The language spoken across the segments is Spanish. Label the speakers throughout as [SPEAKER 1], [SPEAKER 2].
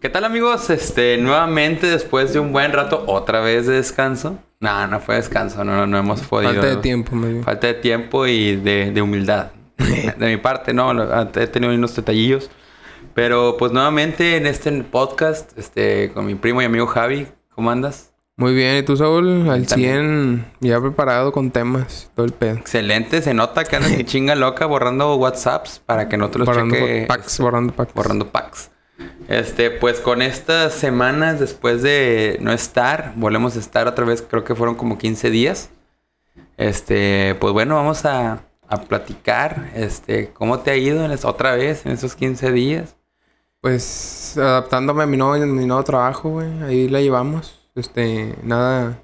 [SPEAKER 1] ¿Qué tal amigos? Este, nuevamente después de un buen rato, otra vez de descanso. No, no fue descanso, no, no hemos podido.
[SPEAKER 2] Falta de tiempo, medio.
[SPEAKER 1] Falta de tiempo y de, de humildad. de mi parte, no, he tenido unos detallillos. Pero pues nuevamente en este podcast, este, con mi primo y amigo Javi, ¿cómo andas?
[SPEAKER 2] Muy bien, ¿y tú, Saúl? Al 100, ya preparado con temas, todo el pedo.
[SPEAKER 1] Excelente, se nota que andas que chinga loca borrando WhatsApps para que no te los
[SPEAKER 2] borrando
[SPEAKER 1] cheque.
[SPEAKER 2] packs, borrando packs.
[SPEAKER 1] Borrando packs. Este, pues con estas semanas después de no estar, volvemos a estar otra vez, creo que fueron como 15 días. Este, pues bueno, vamos a, a platicar, este, ¿cómo te ha ido en es- otra vez en esos 15 días?
[SPEAKER 2] Pues adaptándome a mi nuevo, mi nuevo trabajo, güey. Ahí la llevamos. Este, nada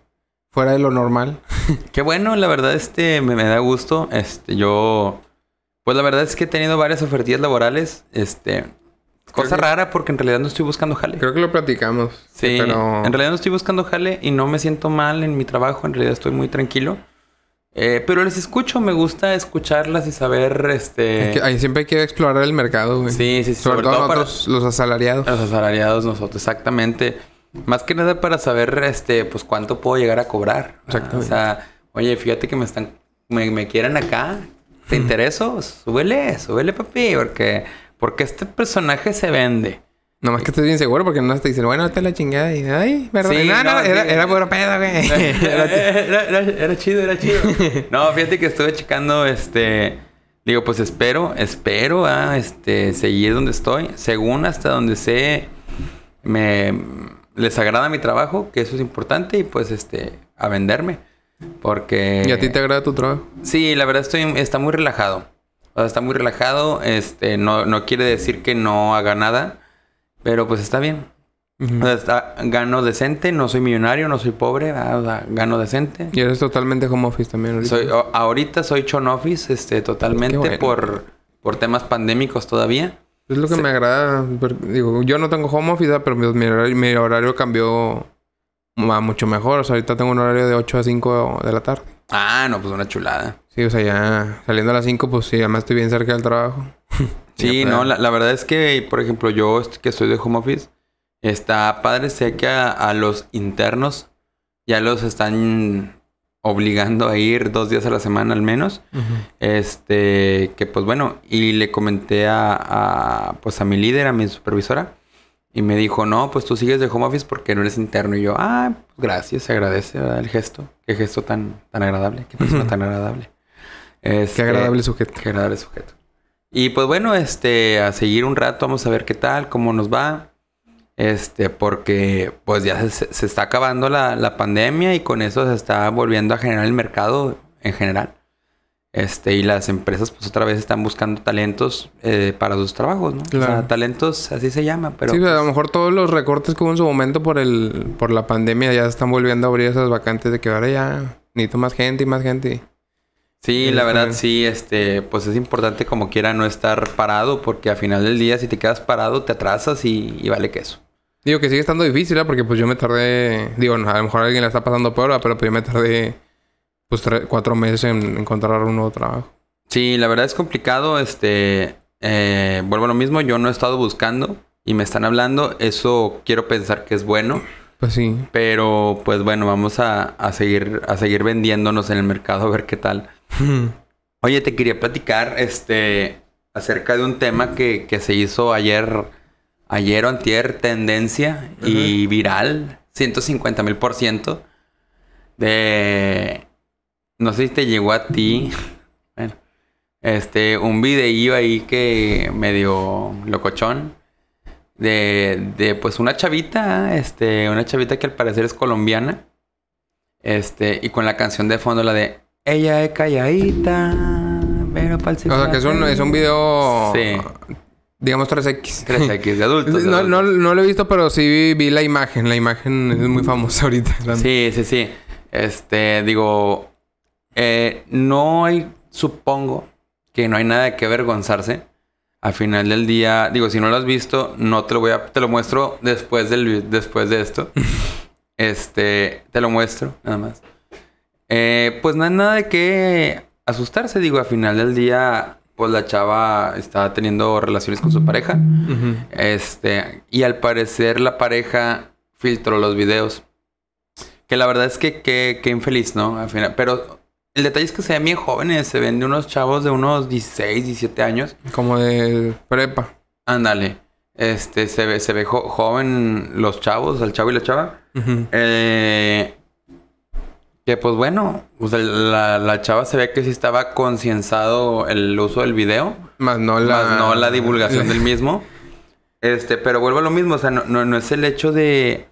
[SPEAKER 2] fuera de lo normal.
[SPEAKER 1] Qué bueno, la verdad, este, me, me da gusto. Este, yo, pues la verdad es que he tenido varias ofertillas laborales. Este, cosa
[SPEAKER 2] que-
[SPEAKER 1] rara porque en realidad no estoy buscando jale.
[SPEAKER 2] Creo que lo platicamos.
[SPEAKER 1] Sí,
[SPEAKER 2] Pero...
[SPEAKER 1] en realidad no estoy buscando jale y no me siento mal en mi trabajo. En realidad estoy muy tranquilo. Eh, pero les escucho, me gusta escucharlas y saber, este...
[SPEAKER 2] que- ahí siempre hay que explorar el mercado, güey.
[SPEAKER 1] Sí, sí, sí,
[SPEAKER 2] Sobre, todo,
[SPEAKER 1] para
[SPEAKER 2] nosotros, los asalariados.
[SPEAKER 1] los asalariados, nosotros, exactamente. Más que nada para saber, este, pues cuánto puedo llegar a cobrar.
[SPEAKER 2] Exactamente.
[SPEAKER 1] O sea, oye, fíjate que me están, me, me quieren acá. ¿Te intereso? Súbele, súbele, papi, porque, porque este personaje se vende.
[SPEAKER 2] Nomás que estés bien seguro porque no te dicen, bueno, te la chingada. Y, ay, verdad.
[SPEAKER 1] Sí,
[SPEAKER 2] no, no,
[SPEAKER 1] no,
[SPEAKER 2] era,
[SPEAKER 1] sí.
[SPEAKER 2] era puro pedo, güey.
[SPEAKER 1] era, era- era chido, era chido. No, fíjate que estuve checando, este... Digo, pues espero, espero a este, seguir donde estoy. Según hasta donde sé, me les agrada mi trabajo, que eso es importante, y pues este, a venderme. Porque...
[SPEAKER 2] ¿Y a ti te agrada tu trabajo?
[SPEAKER 1] Sí, la verdad estoy, está muy relajado. O sea, está muy relajado. Este, no, no quiere decir que no haga nada, pero pues está bien.
[SPEAKER 2] Ujú.
[SPEAKER 1] O sea, está- gano decente, no soy millonario, no soy pobre, ah, o sea, gano decente.
[SPEAKER 2] Y eres totalmente home office también ahorita.
[SPEAKER 1] Soy, o- ahorita soy chon office, este, totalmente
[SPEAKER 2] bueno.
[SPEAKER 1] por, por temas pandémicos todavía.
[SPEAKER 2] Es lo que
[SPEAKER 1] Sí.
[SPEAKER 2] me agrada. Digo, yo no tengo home office, pero mi, mi horario cambió a mucho mejor. O sea, ahorita tengo un horario de 8 a 5 de la tarde.
[SPEAKER 1] Ah, no, pues una chulada.
[SPEAKER 2] Sí, o sea, ya saliendo a las 5, pues sí, además estoy bien cerca del trabajo.
[SPEAKER 1] Sí, no, la, la verdad es que, por ejemplo, yo que estoy de home office, está padre, sé que a, a los internos ya los están obligando a ir dos días a la semana al menos. Este, que pues bueno, y le comenté a, a, pues a mi líder, a mi supervisora, y me dijo, no, pues tú sigues de home office porque no eres interno. Y yo, ah, pues gracias, se agradece ¿verdad? el gesto. Qué gesto tan, tan agradable, qué persona tan agradable.
[SPEAKER 2] Qué
[SPEAKER 1] Este,
[SPEAKER 2] agradable sujeto.
[SPEAKER 1] Qué agradable sujeto. Y pues bueno, este, a seguir un rato, vamos a ver qué tal, cómo nos va. Este, porque pues ya se, se está acabando la, la pandemia y con eso se está volviendo a generar el mercado en general. Este, y las empresas pues otra vez están buscando talentos eh, para sus trabajos, ¿no? O
[SPEAKER 2] Claro.
[SPEAKER 1] sea, talentos, así se llama, pero...
[SPEAKER 2] sí, a lo
[SPEAKER 1] pues,
[SPEAKER 2] mejor todos los recortes que hubo en su momento por el por la pandemia ya están volviendo a abrir esas vacantes de que ahora ya necesito más gente y más gente.
[SPEAKER 1] Sí, la
[SPEAKER 2] Este-
[SPEAKER 1] verdad sí, este, pues es importante como quiera no estar parado porque al final del día si te quedas parado te atrasas y, y vale queso.
[SPEAKER 2] Digo que sigue estando difícil, ¿eh? Porque pues yo me tardé... Digo, no, a lo mejor alguien le está pasando peor, pero pues yo me tardé... Pues cuatro meses en encontrar un nuevo trabajo.
[SPEAKER 1] Sí, la verdad es complicado. Este, eh, vuelvo a lo mismo. Yo no he estado buscando y me están hablando. Eso quiero pensar que es bueno.
[SPEAKER 2] Pues sí.
[SPEAKER 1] Pero, pues bueno, vamos a, a seguir, a seguir vendiéndonos en el mercado a ver qué tal. Oye, te quería platicar, este, acerca de un tema que, que se hizo ayer, ayer o antier, tendencia y viral, 150 mil por ciento. De, no sé si te llegó a ti, bueno, este, un videillo ahí que medio locochón. De, de pues una chavita, este, una chavita que al parecer es colombiana. Este, y con la canción de fondo, la de Ella es calladita, pero para
[SPEAKER 2] O sea, que es un, es un video...
[SPEAKER 1] Sí.
[SPEAKER 2] Digamos 3X.
[SPEAKER 1] 3X de adultos. de
[SPEAKER 2] No, no, no lo he visto, pero sí vi, vi la imagen. La imagen es muy famosa ahorita.
[SPEAKER 1] Sí, sí, sí. Este, digo, eh, no hay, supongo que no hay nada que avergonzarse. Al final del día, digo, si no lo has visto, no te lo voy a, te lo muestro después del, después de esto. este, te lo muestro, nada más. Eh, pues no hay nada de qué asustarse, digo, al final del día, pues la chava estaba teniendo relaciones con su pareja. Este, y al parecer la pareja filtró los videos. Que la verdad es que qué infeliz, ¿no? Al final, pero el detalle es que se ven bien jóvenes, se ven de unos chavos de unos 16, 17 años.
[SPEAKER 2] Como de prepa.
[SPEAKER 1] Ándale. Este, se ve, se ve jo- joven los chavos, el chavo y la chava. Eh, que pues bueno, pues el- la, la chava se ve que sí estaba concienzado el uso del video,
[SPEAKER 2] Más no la...
[SPEAKER 1] más no la divulgación del mismo. Este, pero vuelvo a lo mismo, o sea, no, no, no es el hecho de,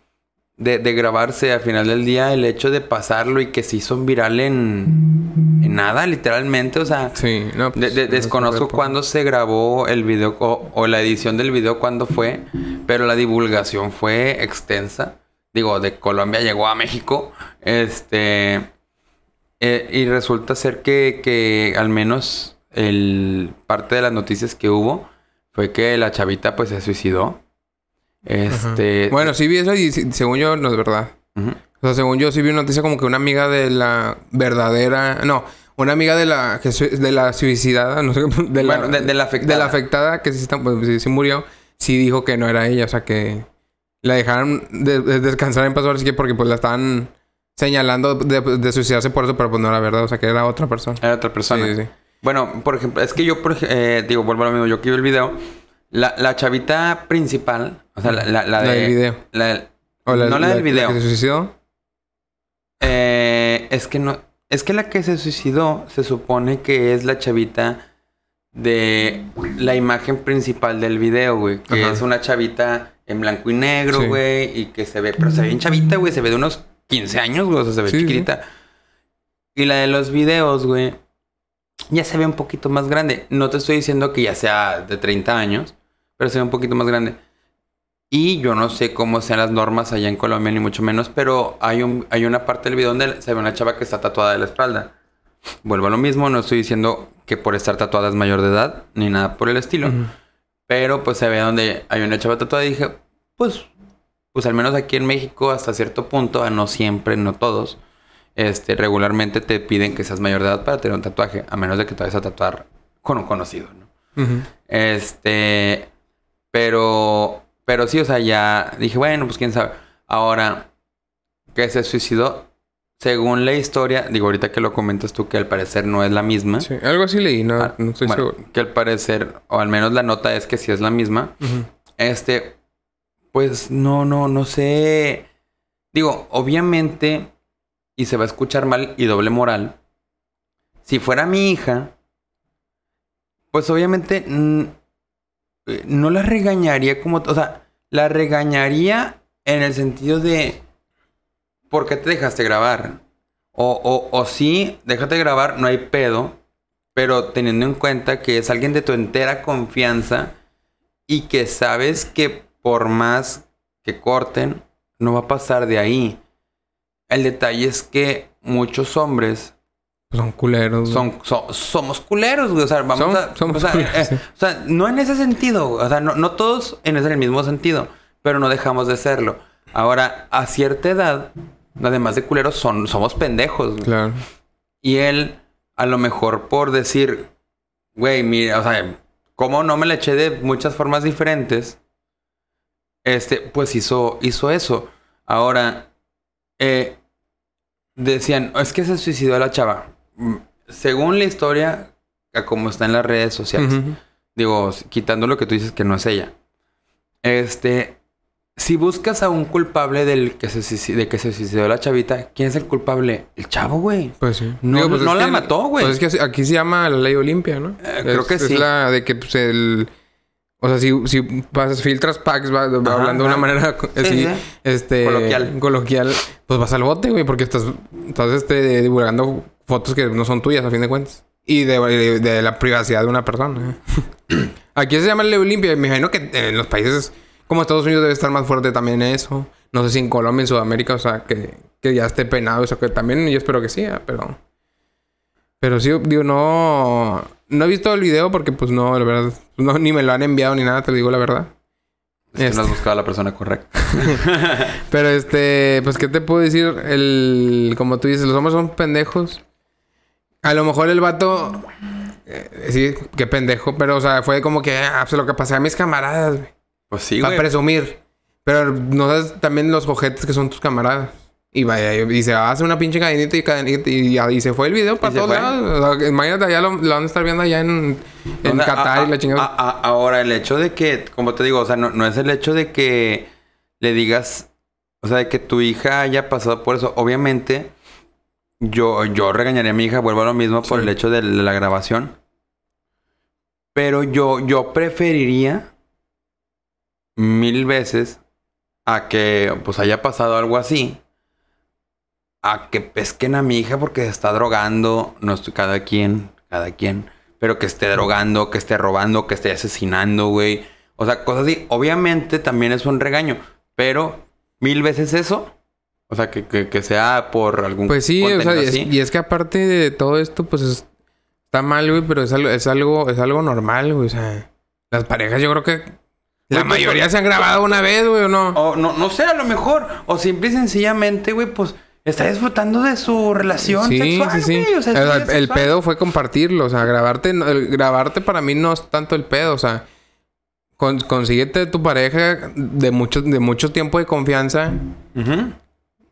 [SPEAKER 1] de, de grabarse al final del día, el hecho de pasarlo y que se hizo viral en, en nada, literalmente, o sea,
[SPEAKER 2] Sí, no, pues,
[SPEAKER 1] de-
[SPEAKER 2] no
[SPEAKER 1] desconozco cuándo se grabó el video o, o la edición del video cuándo fue, pero la divulgación fue extensa. Digo, de Colombia llegó a México. Este. eh, y resulta ser que, que al menos el parte de las noticias que hubo fue que la chavita pues se suicidó.
[SPEAKER 2] Ajá.
[SPEAKER 1] Este.
[SPEAKER 2] Bueno, sí vi eso y según yo no es verdad. O sea, según yo sí vi una noticia como que una amiga de la verdadera... No, una amiga de la que de la suicidada, no sé, de la,
[SPEAKER 1] Bueno, de- de la afectada.
[SPEAKER 2] de la afectada que sí, está, pues, sí, sí murió, sí dijo que no era ella, o sea que la dejaron de, de descansar en paz ahora sí que porque pues la estaban señalando de, de suicidarse por eso, pero pues no era verdad, o sea que era otra persona.
[SPEAKER 1] Era otra persona.
[SPEAKER 2] sí, sí.
[SPEAKER 1] Bueno, por ejemplo, es que yo, por, eh, digo, vuelvo a lo mismo, yo que vi el video, la, la chavita principal, o sea, la, la, la
[SPEAKER 2] La
[SPEAKER 1] de...
[SPEAKER 2] del video.
[SPEAKER 1] la-
[SPEAKER 2] O
[SPEAKER 1] no la del video.
[SPEAKER 2] que se suicidó.
[SPEAKER 1] eh, es que no, es que la que se suicidó se supone que es la chavita de la imagen principal del video, güey, que
[SPEAKER 2] Ajá.
[SPEAKER 1] es una chavita en blanco y negro, güey, y que se ve, pero se ve bien chavita, güey, se ve de unos 15 años, güey, o sea, se ve
[SPEAKER 2] Sí, sí.
[SPEAKER 1] chiquitita. Y la de los videos, güey, ya se ve un poquito más grande. No te estoy diciendo que ya sea de 30 años, pero se ve un poquito más grande. Y yo no sé cómo sean las normas allá en Colombia, ni mucho menos, pero hay, un, hay una parte del video donde se ve una chava que está tatuada de la espalda. Vuelvo a lo mismo, no estoy diciendo que por estar tatuada es mayor de edad, ni nada por el estilo.
[SPEAKER 2] Ujú.
[SPEAKER 1] Pero pues se ve donde hay una chava tatuada y dije, pues, pues al menos aquí en México hasta cierto punto, a no siempre, no todos, este, regularmente te piden que seas mayor de edad para tener un tatuaje, a menos de que te vayas a tatuar con un conocido, ¿no? Este, pero, pero sí, o sea, ya dije, bueno, pues quién sabe. Ahora, que se suicidó, según la historia, digo, ahorita que lo comentas tú, que al parecer no es la misma.
[SPEAKER 2] Sí, algo así leí, no,
[SPEAKER 1] Ah,
[SPEAKER 2] no estoy
[SPEAKER 1] bueno,
[SPEAKER 2] seguro.
[SPEAKER 1] que al parecer, o al menos la nota es que sí es la misma. Este, pues no, no, no sé. Digo, obviamente, y se va a escuchar mal y doble moral. Si fuera mi hija, pues obviamente eh, no la regañaría como, o sea, la regañaría en el sentido de, ¿por qué te dejaste grabar? O, o, o sí, déjate grabar, no hay pedo, pero teniendo en cuenta que es alguien de tu entera confianza y que sabes que por más que corten, no va a pasar de ahí. El detalle es que muchos hombres
[SPEAKER 2] Son culeros.
[SPEAKER 1] son, so- somos culeros, güey. O sea, vamos
[SPEAKER 2] Som-
[SPEAKER 1] a.
[SPEAKER 2] somos
[SPEAKER 1] o, sea,
[SPEAKER 2] culeros,
[SPEAKER 1] eh, o sea, no en ese sentido. O sea, no, no todos en el mismo sentido. Pero no dejamos de serlo. Ahora, a cierta edad, además de culeros, son, somos pendejos. güey.
[SPEAKER 2] Claro.
[SPEAKER 1] Y él, a lo mejor por decir, güey, mira, o sea, como no me la eché de muchas formas diferentes, este, pues hizo, hizo eso. Ahora, eh, decían, es que se suicidó la chava. Mm, Según la historia, a como está en las redes sociales, digo, quitando lo que tú dices que no es ella. Este, si buscas a un culpable del que se, de que se suicidó la chavita, ¿quién es el culpable? El chavo, güey.
[SPEAKER 2] Pues sí.
[SPEAKER 1] No- no
[SPEAKER 2] es
[SPEAKER 1] la
[SPEAKER 2] que-
[SPEAKER 1] mató, güey.
[SPEAKER 2] Pues es que aquí se llama la ley Olimpia, ¿no?
[SPEAKER 1] Eh, creo
[SPEAKER 2] Es-
[SPEAKER 1] que sí.
[SPEAKER 2] Es la de que pues, el... O sea, si, si pasas, filtras packs, va, va
[SPEAKER 1] Ajá,
[SPEAKER 2] hablando de una manera co-
[SPEAKER 1] Sí,
[SPEAKER 2] así,
[SPEAKER 1] sí.
[SPEAKER 2] este...
[SPEAKER 1] Coloquial.
[SPEAKER 2] Coloquial. Pues vas al bote, güey, porque estás, estás este, divulgando fotos que no son tuyas, a fin de cuentas. Y de, de- de la privacidad de una persona. ¿eh? Aquí se llama ley Olimpia. Me imagino que en los países como Estados Unidos debe estar más fuerte también eso. No sé si en Colombia, en Sudamérica, o sea, que, que ya esté penado eso. Que también yo espero que sí, ¿eh? pero... Pero sí, digo, no... No he visto el video porque, pues, no, la verdad... No, ni me lo han enviado ni nada, te digo la verdad.
[SPEAKER 1] Es que no
[SPEAKER 2] Este.
[SPEAKER 1] has buscado a la persona correcta.
[SPEAKER 2] Pero, este... Pues, ¿qué te puedo decir? El... Como tú dices, los hombres son pendejos. A lo mejor el vato... eh, sí, qué pendejo. Pero, o sea, fue como que, ah, pues lo que pasé a mis camaradas, güey.
[SPEAKER 1] Pues sí,
[SPEAKER 2] Para
[SPEAKER 1] güey.
[SPEAKER 2] presumir. Pero no sabes también los ojetes que son tus camaradas. Y vaya, y se hace una pinche cadenita y cadenita y, y se fue el video para todos lados. Imagínate, allá lo, lo van a estar viendo allá en, en
[SPEAKER 1] O sea,
[SPEAKER 2] Qatar
[SPEAKER 1] a-
[SPEAKER 2] y la chingada.
[SPEAKER 1] a- ahora, el hecho de que, como te digo, o sea, no, no es el hecho de que le digas, o sea, de que tu hija haya pasado por eso. Obviamente, yo, yo regañaría a mi hija, vuelvo a lo mismo por
[SPEAKER 2] Sí.
[SPEAKER 1] el hecho de la grabación. Pero yo, yo preferiría mil veces a que pues haya pasado algo así. A que pesquen a mi hija porque se está drogando. No estoy cada quien, cada quien. Pero que esté drogando, que esté robando, que esté asesinando, güey. O sea, cosas así. Obviamente también es un regaño. Pero mil veces eso. O sea, que, que, que sea por algún
[SPEAKER 2] Pues sí, o sea, y es,
[SPEAKER 1] así.
[SPEAKER 2] y es que aparte de todo esto, pues es- está mal, güey, pero es algo, es algo, es algo normal, güey. O sea, las parejas yo creo que la
[SPEAKER 1] pues,
[SPEAKER 2] mayoría se han grabado una vez, güey, o no.
[SPEAKER 1] O no, no sé, a lo mejor. O simple y sencillamente, güey, pues está disfrutando de su relación
[SPEAKER 2] Sí,
[SPEAKER 1] sexual,
[SPEAKER 2] sí, sí.
[SPEAKER 1] O sea,
[SPEAKER 2] el pedo fue compartirlo. O sea, grabarte, el- grabarte para mí no es tanto el pedo. O sea, con- consíguete tu pareja de mucho, de mucho tiempo de confianza.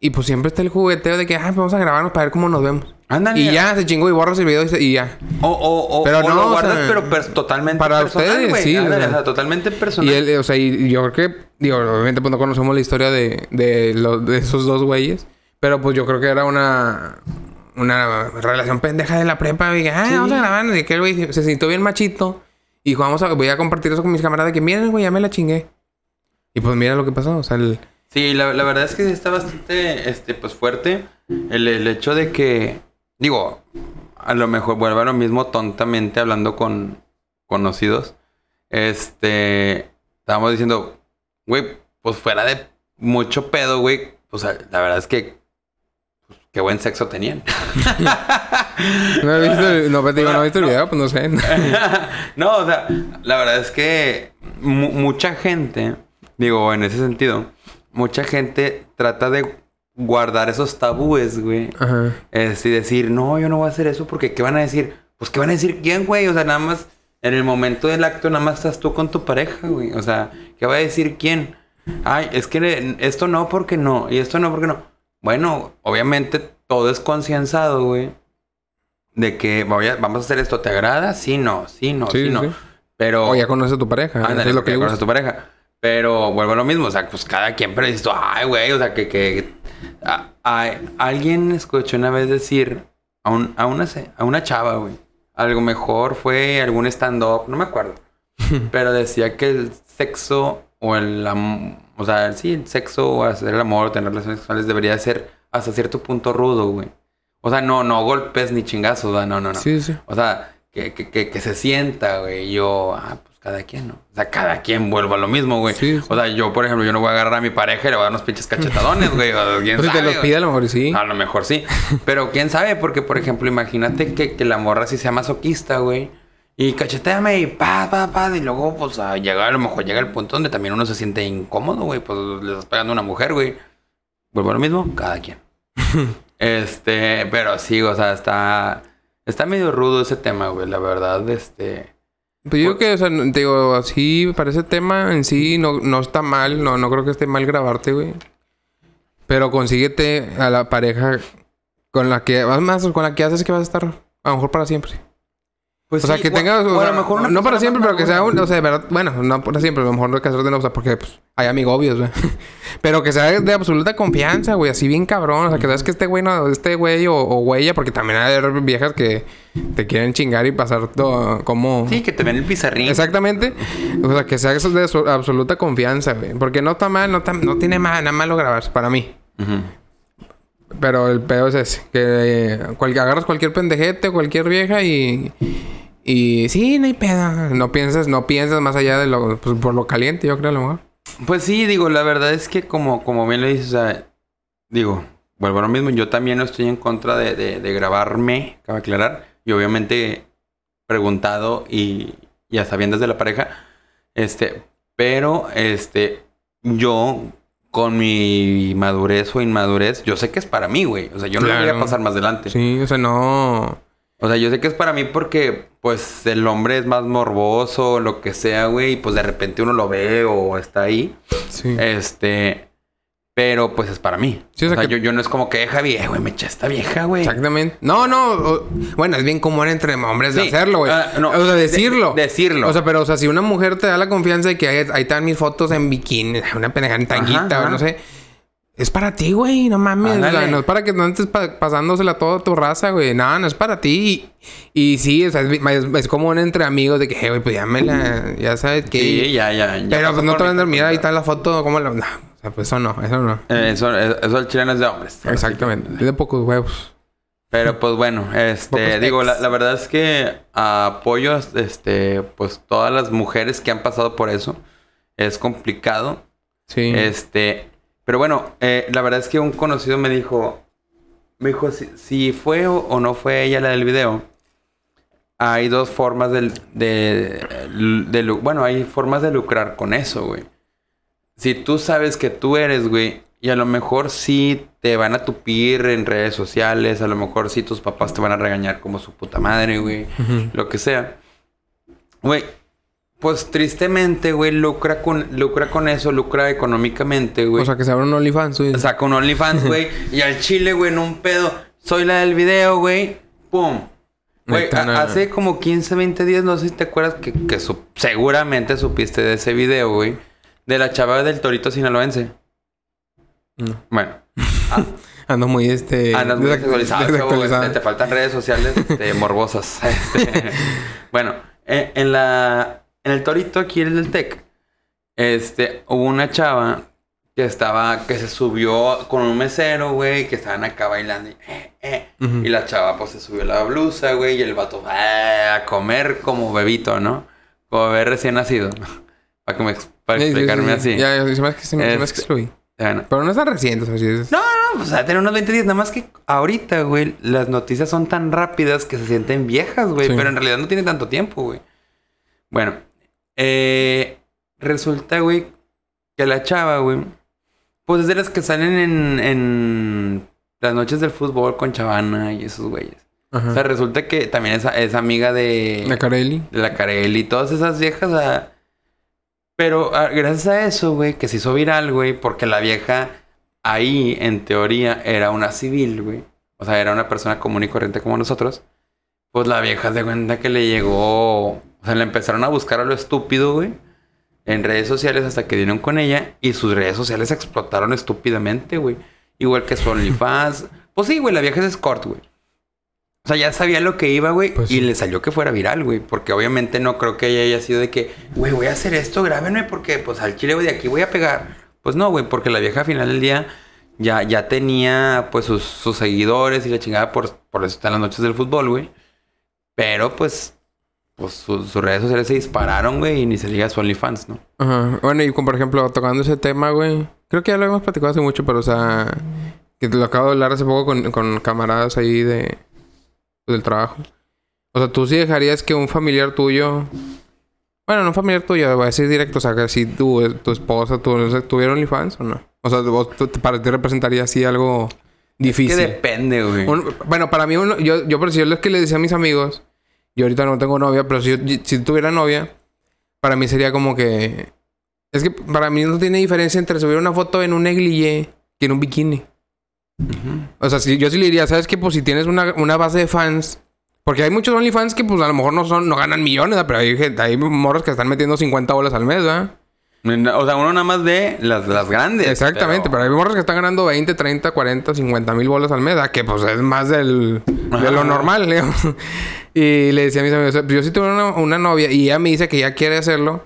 [SPEAKER 2] Y pues siempre está el jugueteo de que, ah, vamos a grabarnos para ver cómo nos vemos.
[SPEAKER 1] Ándale.
[SPEAKER 2] Y ya, se chingó y borras el video y, se- y ya.
[SPEAKER 1] O, o, o,
[SPEAKER 2] Pero
[SPEAKER 1] o
[SPEAKER 2] no,
[SPEAKER 1] lo guardas,
[SPEAKER 2] sea,
[SPEAKER 1] pero pers- totalmente
[SPEAKER 2] para
[SPEAKER 1] personal,
[SPEAKER 2] ustedes,
[SPEAKER 1] güey.
[SPEAKER 2] sí,
[SPEAKER 1] Ándale,
[SPEAKER 2] o sea.
[SPEAKER 1] totalmente personal.
[SPEAKER 2] Y él, o sea, y yo creo que, digo, obviamente pues no conocemos la historia de, de, los, de esos dos güeyes. Pero pues yo creo que era una, una relación pendeja de la prepa. Y dije, ah,
[SPEAKER 1] Sí.
[SPEAKER 2] vamos a grabar. Y que el güey se sintió bien machito. Y dijo, vamos a, voy a compartir eso con mis camaradas. De que miren, güey, ya me la chingué. Y pues mira lo que pasó. O sea, el,
[SPEAKER 1] Sí, la, la verdad es que está bastante, este, pues fuerte el, el hecho de que, digo, a lo mejor vuelve a lo mismo tontamente hablando con conocidos. Este, estábamos diciendo, güey, pues fuera de mucho pedo, güey, pues la verdad es que, qué buen sexo tenían.
[SPEAKER 2] no he visto, el- no, pues, digo, no he visto el video, pues no sé.
[SPEAKER 1] no, o sea, la verdad es que mu- mucha gente, digo, en ese sentido, mucha gente trata de guardar esos tabúes, güey.
[SPEAKER 2] Ajá.
[SPEAKER 1] Es y decir, no, yo no voy a hacer eso porque ¿qué van a decir? Pues ¿qué van a decir quién, güey? O sea, nada más en el momento del acto nada más estás tú con tu pareja, güey. O sea, ¿qué va a decir quién? Ay, es que esto no porque no y esto no porque no. Bueno, obviamente todo es concienciado, güey. De que voy a- vamos a hacer esto, ¿te agrada? Sí, no, sí, no, sí,
[SPEAKER 2] Sí,
[SPEAKER 1] no.
[SPEAKER 2] sí.
[SPEAKER 1] Pero
[SPEAKER 2] O ya conoces a tu pareja.
[SPEAKER 1] Ándale,
[SPEAKER 2] es lo que
[SPEAKER 1] ya conoces a tu pareja. Pero vuelvo a lo mismo, o sea, pues cada quien, pero dices ay, güey, o sea, que, que a- a- alguien escuchó una vez decir a, un- a, una, a una chava, güey, algo mejor fue algún stand-up, no me acuerdo, pero decía que el sexo o el, am- o sea, sí, el sexo o hacer el amor tener relaciones sexuales debería ser hasta cierto punto rudo, güey. O sea, no, no golpes ni chingazos, no, no, no.
[SPEAKER 2] Sí, sí.
[SPEAKER 1] O sea, que, que, que, que se sienta, güey. Yo, ah, pues cada quien, ¿no? O sea, cada quien vuelvo a lo mismo, güey.
[SPEAKER 2] Sí, sí.
[SPEAKER 1] O sea, yo, por ejemplo, yo no voy a agarrar a mi pareja y le voy a dar unos pinches cachetadones, güey. O quién
[SPEAKER 2] Pues si te
[SPEAKER 1] sabe,
[SPEAKER 2] los pide a lo mejor sí.
[SPEAKER 1] A lo mejor sí. Pero quién sabe, porque, por ejemplo, imagínate que, que la morra sí sea masoquista, güey. Y cacheteame y pa, pa, pa. Y luego, pues, a llegar, a lo mejor llega el punto donde también uno se siente incómodo, güey. Pues le estás pegando a una mujer, güey. Vuelvo a lo mismo, cada quien. este, pero sí, o sea, está. Está medio rudo ese tema, güey. La verdad, este.
[SPEAKER 2] Pues yo creo que, o sea, digo, así para ese tema en sí no, no está mal, no, no creo que esté mal grabarte, güey. Pero consíguete a la pareja con la que, más con la que haces que vas a estar a lo mejor para siempre.
[SPEAKER 1] Pues
[SPEAKER 2] O sea,
[SPEAKER 1] sí,
[SPEAKER 2] que
[SPEAKER 1] o-
[SPEAKER 2] tengas, o
[SPEAKER 1] o a
[SPEAKER 2] sea,
[SPEAKER 1] lo mejor una
[SPEAKER 2] no para siempre, pero que sea, un, o sea, de verdad, bueno, no para siempre, a lo mejor no hay que hacer de nuevo, o sea, porque pues, hay amigobios, güey. pero que sea de absoluta confianza, güey, así bien cabrón, o sea, que sabes que este güey, no, este güey o, o güey, porque también hay viejas que te quieren chingar y pasar todo como...
[SPEAKER 1] Sí, que te ven el pizarrín.
[SPEAKER 2] Exactamente. O sea, que sea eso de su- absoluta confianza, güey. Porque no está mal, no, está- no tiene nada malo grabarse, para mí.
[SPEAKER 1] Ujú.
[SPEAKER 2] Pero el pedo es ese. Que eh, cual- agarras cualquier pendejete cualquier vieja y... Y sí, no hay pedo. No piensas, no piensas más allá de lo... Pues, por lo caliente, yo creo, a lo mejor.
[SPEAKER 1] Pues sí, digo, la verdad es que como, como bien lo dices, o sea, digo, vuelvo a lo mismo, yo también no estoy en contra de, de, de grabarme, cabe aclarar, y obviamente preguntado y, y a sabiendas de la pareja, este, pero, este, yo con mi madurez o inmadurez, yo sé que es para mí, güey, o sea, yo no lo voy a pasar más adelante.
[SPEAKER 2] Sí, o sea, no...
[SPEAKER 1] O sea, yo sé que es para mí porque, pues, el hombre es más morboso, lo que sea, güey, y pues de repente uno lo ve o está ahí.
[SPEAKER 2] Sí.
[SPEAKER 1] Este. Pero pues es para mí.
[SPEAKER 2] Sí, o
[SPEAKER 1] o
[SPEAKER 2] sea que-
[SPEAKER 1] yo, yo no es como que, Javi, eh, güey, me echa esta vieja, güey.
[SPEAKER 2] Exactamente. No, no. o- bueno, es bien común entre hombres de hacerlo, güey.
[SPEAKER 1] ah, no,
[SPEAKER 2] o sea,
[SPEAKER 1] de-
[SPEAKER 2] decirlo.
[SPEAKER 1] decirlo.
[SPEAKER 2] O sea, pero, o sea, si una mujer te da la confianza de que ahí, ahí están mis fotos en bikini, una pendejada en tanguita,
[SPEAKER 1] Ajá,
[SPEAKER 2] o no sé. Es para ti, güey. No mames. O sea,
[SPEAKER 1] Ándale.
[SPEAKER 2] no es para que no estés pa- pasándosela a toda tu raza, güey. No, no es para ti. Y, y sí, o sea, es, es, es común entre amigos de que, "Hey, güey, pues ya me la... Ya sabes que...
[SPEAKER 1] Sí, ya, ya. ya
[SPEAKER 2] pero pues no te van a dar, mira, ahí está la foto, ¿cómo la...? No, o sea, pues eso no, eso no.
[SPEAKER 1] Eh, Eso, eso el chileno es de hombres.
[SPEAKER 2] Exactamente. Es de pocos huevos.
[SPEAKER 1] Pero pues bueno, este,
[SPEAKER 2] Pocos
[SPEAKER 1] digo, la verdad es que apoyo, este, pues todas las mujeres que han pasado por eso. Es complicado.
[SPEAKER 2] Sí.
[SPEAKER 1] Este, pero bueno, eh, la verdad es que un conocido me dijo, me dijo si, si fue o, o no fue ella la del video. Hay dos formas del- de, bueno, hay formas de lucrar con eso, güey. Si tú sabes que tú eres, güey, y a lo mejor sí te van a tupir en redes sociales, a lo mejor sí tus papás te van a regañar como su puta madre, güey, lo que sea. Güey, pues tristemente, güey, lucra con, lucra con eso, lucra económicamente, güey.
[SPEAKER 2] O sea, que se abra un OnlyFans, güey.
[SPEAKER 1] Saca un OnlyFans, güey. y al chile, güey, en un pedo. Soy la del video, güey. ¡Pum! Güey, hace como 15, 20 días, no sé si te acuerdas que, que su- seguramente supiste de ese video, güey. De la chava del torito sinaloense.
[SPEAKER 2] No.
[SPEAKER 1] Bueno,
[SPEAKER 2] Ando muy, este...
[SPEAKER 1] andas muy
[SPEAKER 2] desac-
[SPEAKER 1] desactualizado, te faltan redes sociales este, morbosas. Este, bueno, en, en la... En el torito aquí, el del TEC, este, hubo una chava que estaba... Que se subió con un mesero, güey, que estaban acá bailando y... eh, eh.
[SPEAKER 2] Ujú.
[SPEAKER 1] Y la chava pues se subió la blusa, güey, y el vato ah, a comer como bebito, ¿no? Como bebé recién nacido. Para que me para
[SPEAKER 2] Sí, sí,
[SPEAKER 1] explicarme
[SPEAKER 2] sí, sí.
[SPEAKER 1] así.
[SPEAKER 2] Ya, ya, se me se me, se me
[SPEAKER 1] Este-
[SPEAKER 2] lo vi.
[SPEAKER 1] Bueno.
[SPEAKER 2] Pero no es tan reciente, o sea, sí es...
[SPEAKER 1] No, no, pues a tener unos 20 días. Nada más que ahorita, güey, las noticias son tan rápidas que se sienten viejas, güey. Pero en realidad no tiene tanto tiempo, güey. Bueno, eh, resulta, güey, que la chava, güey, pues es de las que salen en, en las noches del fútbol con Chavana y esos güeyes.
[SPEAKER 2] Ajá.
[SPEAKER 1] O sea, resulta que también es, es amiga de,
[SPEAKER 2] La Carelli.
[SPEAKER 1] de la Carelli todas esas viejas. Pero ah, gracias a eso, güey, que se hizo viral, güey, porque la vieja ahí, en teoría, era una civil, güey. O sea, era una persona común y corriente como nosotros. Pues la vieja se cuenta que le llegó. O sea, le empezaron a buscar a lo estúpido, güey. En redes sociales hasta que dieron con ella. Y sus redes sociales explotaron estúpidamente, güey. Igual que su OnlyFans. pues sí, güey, la vieja es escort, güey. O sea, ya sabía lo que iba, güey.
[SPEAKER 2] Pues
[SPEAKER 1] y
[SPEAKER 2] sí.
[SPEAKER 1] le salió que fuera viral, güey. Porque obviamente no creo que ella haya sido de que, güey, voy a hacer esto, grábenme porque pues al chile, güey, de aquí voy a pegar. Pues no, güey, porque la vieja al final del día ya, ya tenía pues sus, sus seguidores y la chingada por, por eso están las noches del fútbol, güey. Pero pues, pues sus, sus redes sociales se dispararon, güey, y ni se diga su OnlyFans, ¿no?
[SPEAKER 2] Ajá. Bueno, y como por ejemplo, tocando ese tema, güey. Creo que ya lo hemos platicado hace mucho, pero o sea... Que lo acabo de hablar hace poco con, con camaradas ahí de... Del trabajo. O sea, tú sí dejarías que un familiar tuyo... Bueno, no un familiar tuyo, voy a decir directo. O sea, que si tu, tu esposa tu, no sé, tuviera OnlyFans o no. O sea, vos, tú- para ti representaría así algo difícil.
[SPEAKER 1] Que depende, güey.
[SPEAKER 2] Un- bueno, para mí, uno, yo, yo por si yo lo que le decía a mis amigos, yo ahorita no tengo novia, pero si, yo- si tuviera novia, para mí sería como que. Es que para mí no tiene diferencia entre subir una foto en un negligé que en un bikini. O sea, si, yo sí le diría, ¿sabes qué? Pues si tienes una, una base de fans. Porque hay muchos OnlyFans que, pues a lo mejor no son, no ganan millones, ¿verdad? pero hay, gente- hay morros que están metiendo 50 bolas al mes, ¿verdad?
[SPEAKER 1] O sea, uno nada más ve las, las grandes.
[SPEAKER 2] Exactamente, pero... hay morros que están ganando 20, 30, 40, 50 mil bolas al mes, ¿verdad? que pues es más del, de lo normal, digamos. Y le decía a mis amigos, pues, yo sí tuve una, una novia y ella me dice que ella quiere hacerlo.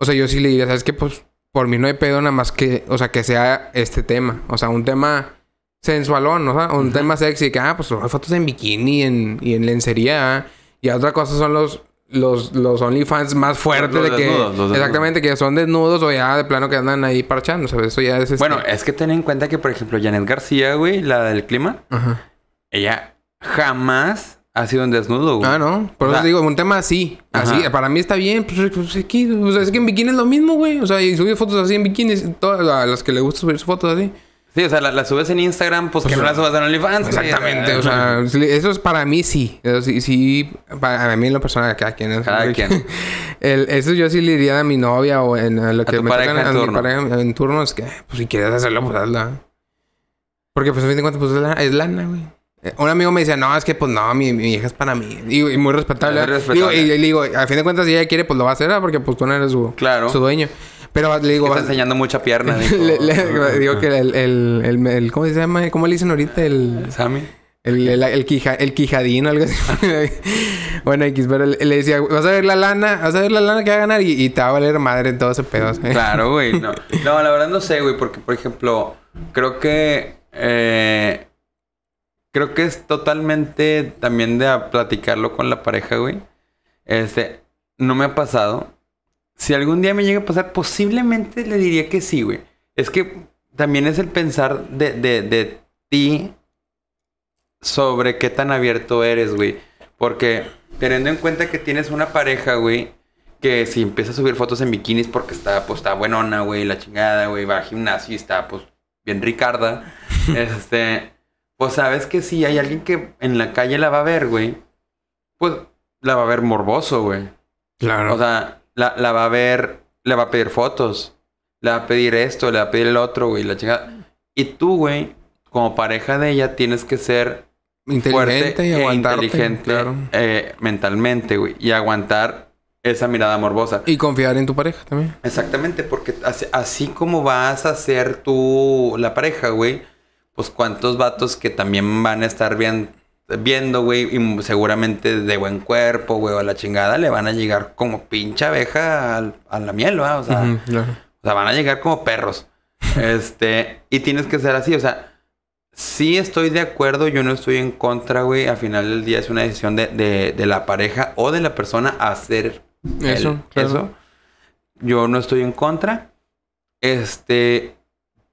[SPEAKER 2] O sea, yo sí le diría, ¿sabes qué? Pues por mí no hay pedo nada más que, o sea, que sea este tema. O sea, un tema sensualón, ¿no? O sea, un tema sexy, que, ah, pues hay fotos en bikini y en, y en lencería. ¿ah? Y otra cosa son los, los, los OnlyFans más fuertes
[SPEAKER 1] Los
[SPEAKER 2] de que...
[SPEAKER 1] desnudos, los desnudos.
[SPEAKER 2] exactamente, que son desnudos o ya de plano que andan ahí parchando, ¿sabes? Eso ya es... este-
[SPEAKER 1] Bueno, es que ten en cuenta que, por ejemplo, Janet García, güey, la del clima,
[SPEAKER 2] Ajá.
[SPEAKER 1] ella jamás ha sido un desnudo, güey.
[SPEAKER 2] Ah, no. Por
[SPEAKER 1] O
[SPEAKER 2] eso digo, un tema así. Así, para mí está bien. Pues, pues aquí, o sea, es que en bikini es lo mismo, güey. O sea, y subir fotos así en bikini, todas las que le gusta subir fotos así.
[SPEAKER 1] Sí, o sea, la, la subes en Instagram, pues,
[SPEAKER 2] Pues,
[SPEAKER 1] que no la subas en OnlyFans.
[SPEAKER 2] Exactamente, o sea, eso es para mí sí. Eso sí, sí para mí en lo personal, cada quien es.
[SPEAKER 1] Cada quien.
[SPEAKER 2] El, eso yo sí le diría a mi novia o en a lo que
[SPEAKER 1] tu
[SPEAKER 2] me
[SPEAKER 1] pareja
[SPEAKER 2] tocan
[SPEAKER 1] en
[SPEAKER 2] a mi
[SPEAKER 1] turno.
[SPEAKER 2] pareja en turno, es que, pues si quieres hacerlo, pues hazla. Porque pues a fin de cuentas, pues es, la- es lana, güey. Eh, Un amigo me decía, no, es que pues no, mi, mi hija es para mí. Y, y muy respetable. Y, le digo, a fin de cuentas, si ella quiere, pues lo va a hacer, ¿verdad? Porque pues tú no eres su,
[SPEAKER 1] Claro.
[SPEAKER 2] su dueño. Pero le digo,
[SPEAKER 1] Está
[SPEAKER 2] vas-
[SPEAKER 1] enseñando mucha pierna. dijo.
[SPEAKER 2] le- le- digo que el, el, el, el- ¿cómo se llama? ¿Cómo le dicen ahorita? El,
[SPEAKER 1] Sammy.
[SPEAKER 2] el, el, el, quija- el quijadín o algo así. bueno, X, pero le, le decía, vas a ver la lana, vas a ver la lana que va a ganar y, y te va a valer madre en todo ese pedo.
[SPEAKER 1] Claro, güey. No. no, la verdad no sé, güey, porque, por ejemplo, creo que. eh, creo que es totalmente también de platicarlo con la pareja, güey. Este, no me ha pasado. Si algún día me llega a pasar, posiblemente le diría que sí, güey. Es que también es el pensar de, de, de ti sobre qué tan abierto eres, güey. Porque teniendo en cuenta que tienes una pareja, güey, que si empieza a subir fotos en bikinis porque está, pues, está buenona, güey, la chingada, güey, va al gimnasio y está, pues, bien ricarda. este, pues sabes que si hay alguien que en la calle la va a ver, güey, pues la va a ver morboso, güey.
[SPEAKER 2] Claro.
[SPEAKER 1] O sea, la, la va a ver, le va a pedir fotos, le va a pedir esto, le va a pedir el otro, güey, la chingada. Y tú, güey, como pareja de ella, tienes que ser
[SPEAKER 2] inteligente
[SPEAKER 1] fuerte
[SPEAKER 2] y
[SPEAKER 1] e inteligente
[SPEAKER 2] Claro.
[SPEAKER 1] eh, mentalmente, güey. Y aguantar esa mirada morbosa.
[SPEAKER 2] Y confiar en tu pareja también.
[SPEAKER 1] Exactamente, porque así, así como vas a ser tú la pareja, güey, pues cuántos vatos que también van a estar bien, viendo, güey, y seguramente de buen cuerpo, güey, o a la chingada, le van a llegar como pinche abeja al- a, la miel, ¿va? O sea,
[SPEAKER 2] Ujú, claro.
[SPEAKER 1] o sea, van a llegar como perros. este, y tienes que ser así, o sea, sí estoy de acuerdo, yo no estoy en contra, güey. Al final del día es una decisión de, de- de la pareja o de la persona hacer
[SPEAKER 2] Eso,
[SPEAKER 1] el-
[SPEAKER 2] claro.
[SPEAKER 1] eso. Yo no estoy en contra. Este,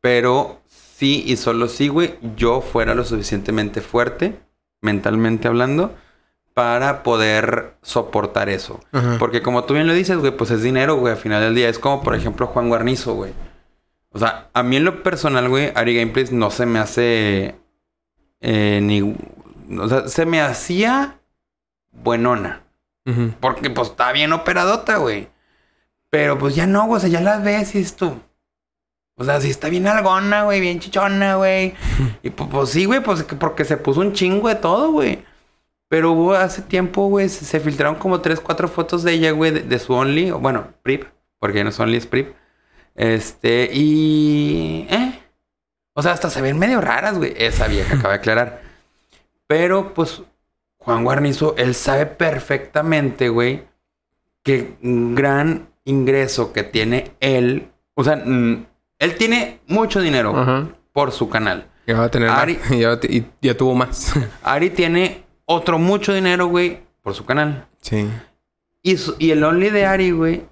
[SPEAKER 1] pero sí y solo sí, güey, yo fuera lo suficientemente fuerte, mentalmente hablando, para poder soportar eso.
[SPEAKER 2] Ajá.
[SPEAKER 1] Porque como tú bien lo dices, güey, pues es dinero, güey, al final del día. Es como, por ejemplo, Juan Guarnizo, güey. O sea, a mí en lo personal, güey, Ari Gameplays no se me hace eh, ni... O sea, se me hacía buenona. Porque pues está bien operadota, güey. Pero pues ya no, güey. O sea, ya la ves y esto. O sea, sí está bien algona, güey. Bien chichona, güey. Y pues, pues, sí, güey. Pues que- porque se puso un chingo de todo, güey. Pero hubo hace tiempo, güey. Se, se filtraron como tres, cuatro fotos de ella, güey. De, de su Only. o Bueno, Prip. Porque no es Only, es Prip. Este, y... Eh. O sea, hasta se ven medio raras, güey. Esa vieja, acaba de aclarar. Pero, pues, Juan Guarnizo, él sabe perfectamente, güey, que gran ingreso que tiene él, o sea, mm, él tiene mucho dinero
[SPEAKER 2] Ajá.
[SPEAKER 1] por su canal.
[SPEAKER 2] Ya va a tener
[SPEAKER 1] Ari-
[SPEAKER 2] más. Ya, va a te- y ya tuvo más.
[SPEAKER 1] Ari tiene otro mucho dinero, güey, por su canal.
[SPEAKER 2] sí.
[SPEAKER 1] Y, su- y el Only de Ari, güey,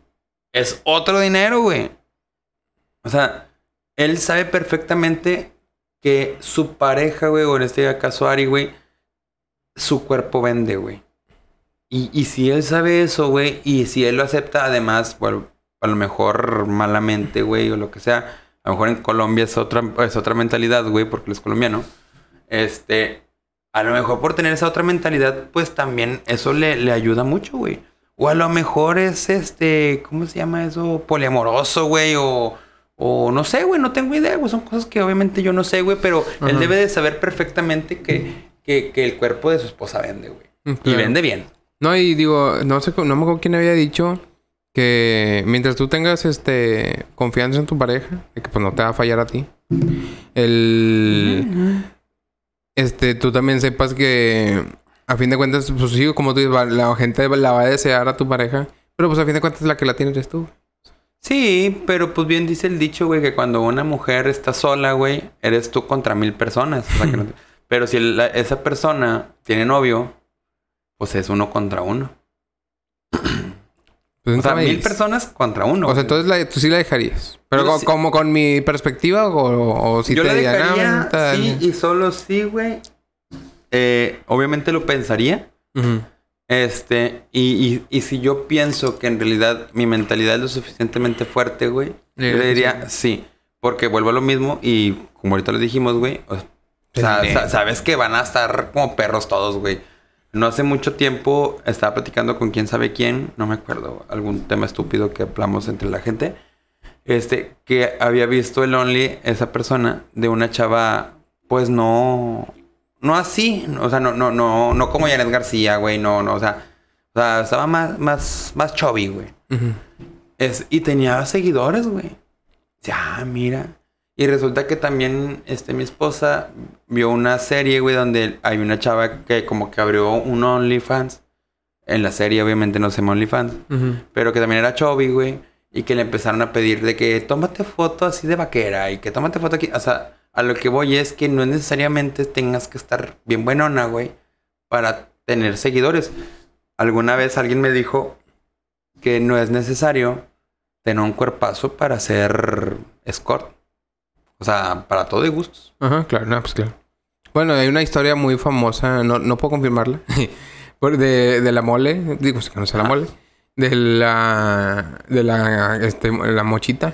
[SPEAKER 1] es otro dinero, güey. O sea, él sabe perfectamente que su pareja, güey, o en este caso Ari, güey, su cuerpo vende, güey. Y, y si él sabe eso, güey, y si él lo acepta, además, bueno, a lo mejor malamente, güey, o lo que sea, a lo mejor en Colombia es otra, es otra mentalidad, güey, porque él es colombiano. Este, a lo mejor por tener esa otra mentalidad, pues también eso le, le ayuda mucho, güey. O a lo mejor es este, ¿cómo se llama eso? Poliamoroso, güey, o, o no sé, güey, no tengo idea, güey. Son cosas que obviamente yo no sé, güey, pero él debe de saber perfectamente que, que, que el cuerpo de su esposa vende, güey. Y
[SPEAKER 2] Claro.
[SPEAKER 1] vende bien.
[SPEAKER 2] No, y digo, no sé, no me acuerdo quién había dicho que mientras tú tengas este confianza en tu pareja, de que pues no te va a fallar a ti, el este tú también sepas que a fin de cuentas, pues sí, como tú dices, la gente la va a desear a tu pareja, pero pues a fin de cuentas la que la tienes eres tú.
[SPEAKER 1] Sí, pero pues bien dice el dicho, güey, que cuando una mujer está sola, güey, eres tú contra mil personas. O sea, que no- Pero si la- esa persona tiene novio, pues es uno contra uno.
[SPEAKER 2] Pues
[SPEAKER 1] O sea, mil personas contra uno.
[SPEAKER 2] O sea, entonces la- tú sí la dejarías. Pero
[SPEAKER 1] sí.
[SPEAKER 2] como con mi perspectiva o, o si
[SPEAKER 1] Yo
[SPEAKER 2] te
[SPEAKER 1] la
[SPEAKER 2] "Ah,
[SPEAKER 1] dejaría, sí, y solo sí, güey. Eh, obviamente lo pensaría. Este, y, y, y si yo pienso que en realidad mi mentalidad es lo suficientemente fuerte, güey, yo le
[SPEAKER 2] diría
[SPEAKER 1] diría sí. Porque vuelvo a lo mismo y como ahorita lo dijimos, güey. O sea,
[SPEAKER 2] Sí.
[SPEAKER 1] sa- sabes que van a estar como perros todos, güey. No hace mucho tiempo estaba platicando con quién sabe quién, no me acuerdo, algún tema estúpido que hablamos entre la gente. Este, que había visto el Only, esa persona, de una chava, pues no. No así, o sea, no, no, no, no como Janet García, güey, no, no, o sea, o sea, estaba más, más, más chubby, güey. Es, y tenía seguidores, güey. Ya, mira. Y resulta que también este, mi esposa vio una serie, güey, donde hay una chava que como que abrió un OnlyFans. En la serie, obviamente, no se llama OnlyFans. Pero que también era chubby, güey. Y que le empezaron a pedir de que tómate foto así de vaquera y que tómate foto aquí. O sea, a lo que voy es que no necesariamente tengas que estar bien buenona, güey, para tener seguidores. Alguna vez alguien me dijo que no es necesario tener un cuerpazo para ser escort. O sea, para todo y gustos.
[SPEAKER 2] Ajá, claro, no, pues claro. Bueno, hay una historia muy famosa, no, no puedo confirmarla, de, de la mole, digo, si conoce la mole, de la, de la, este, la mochita.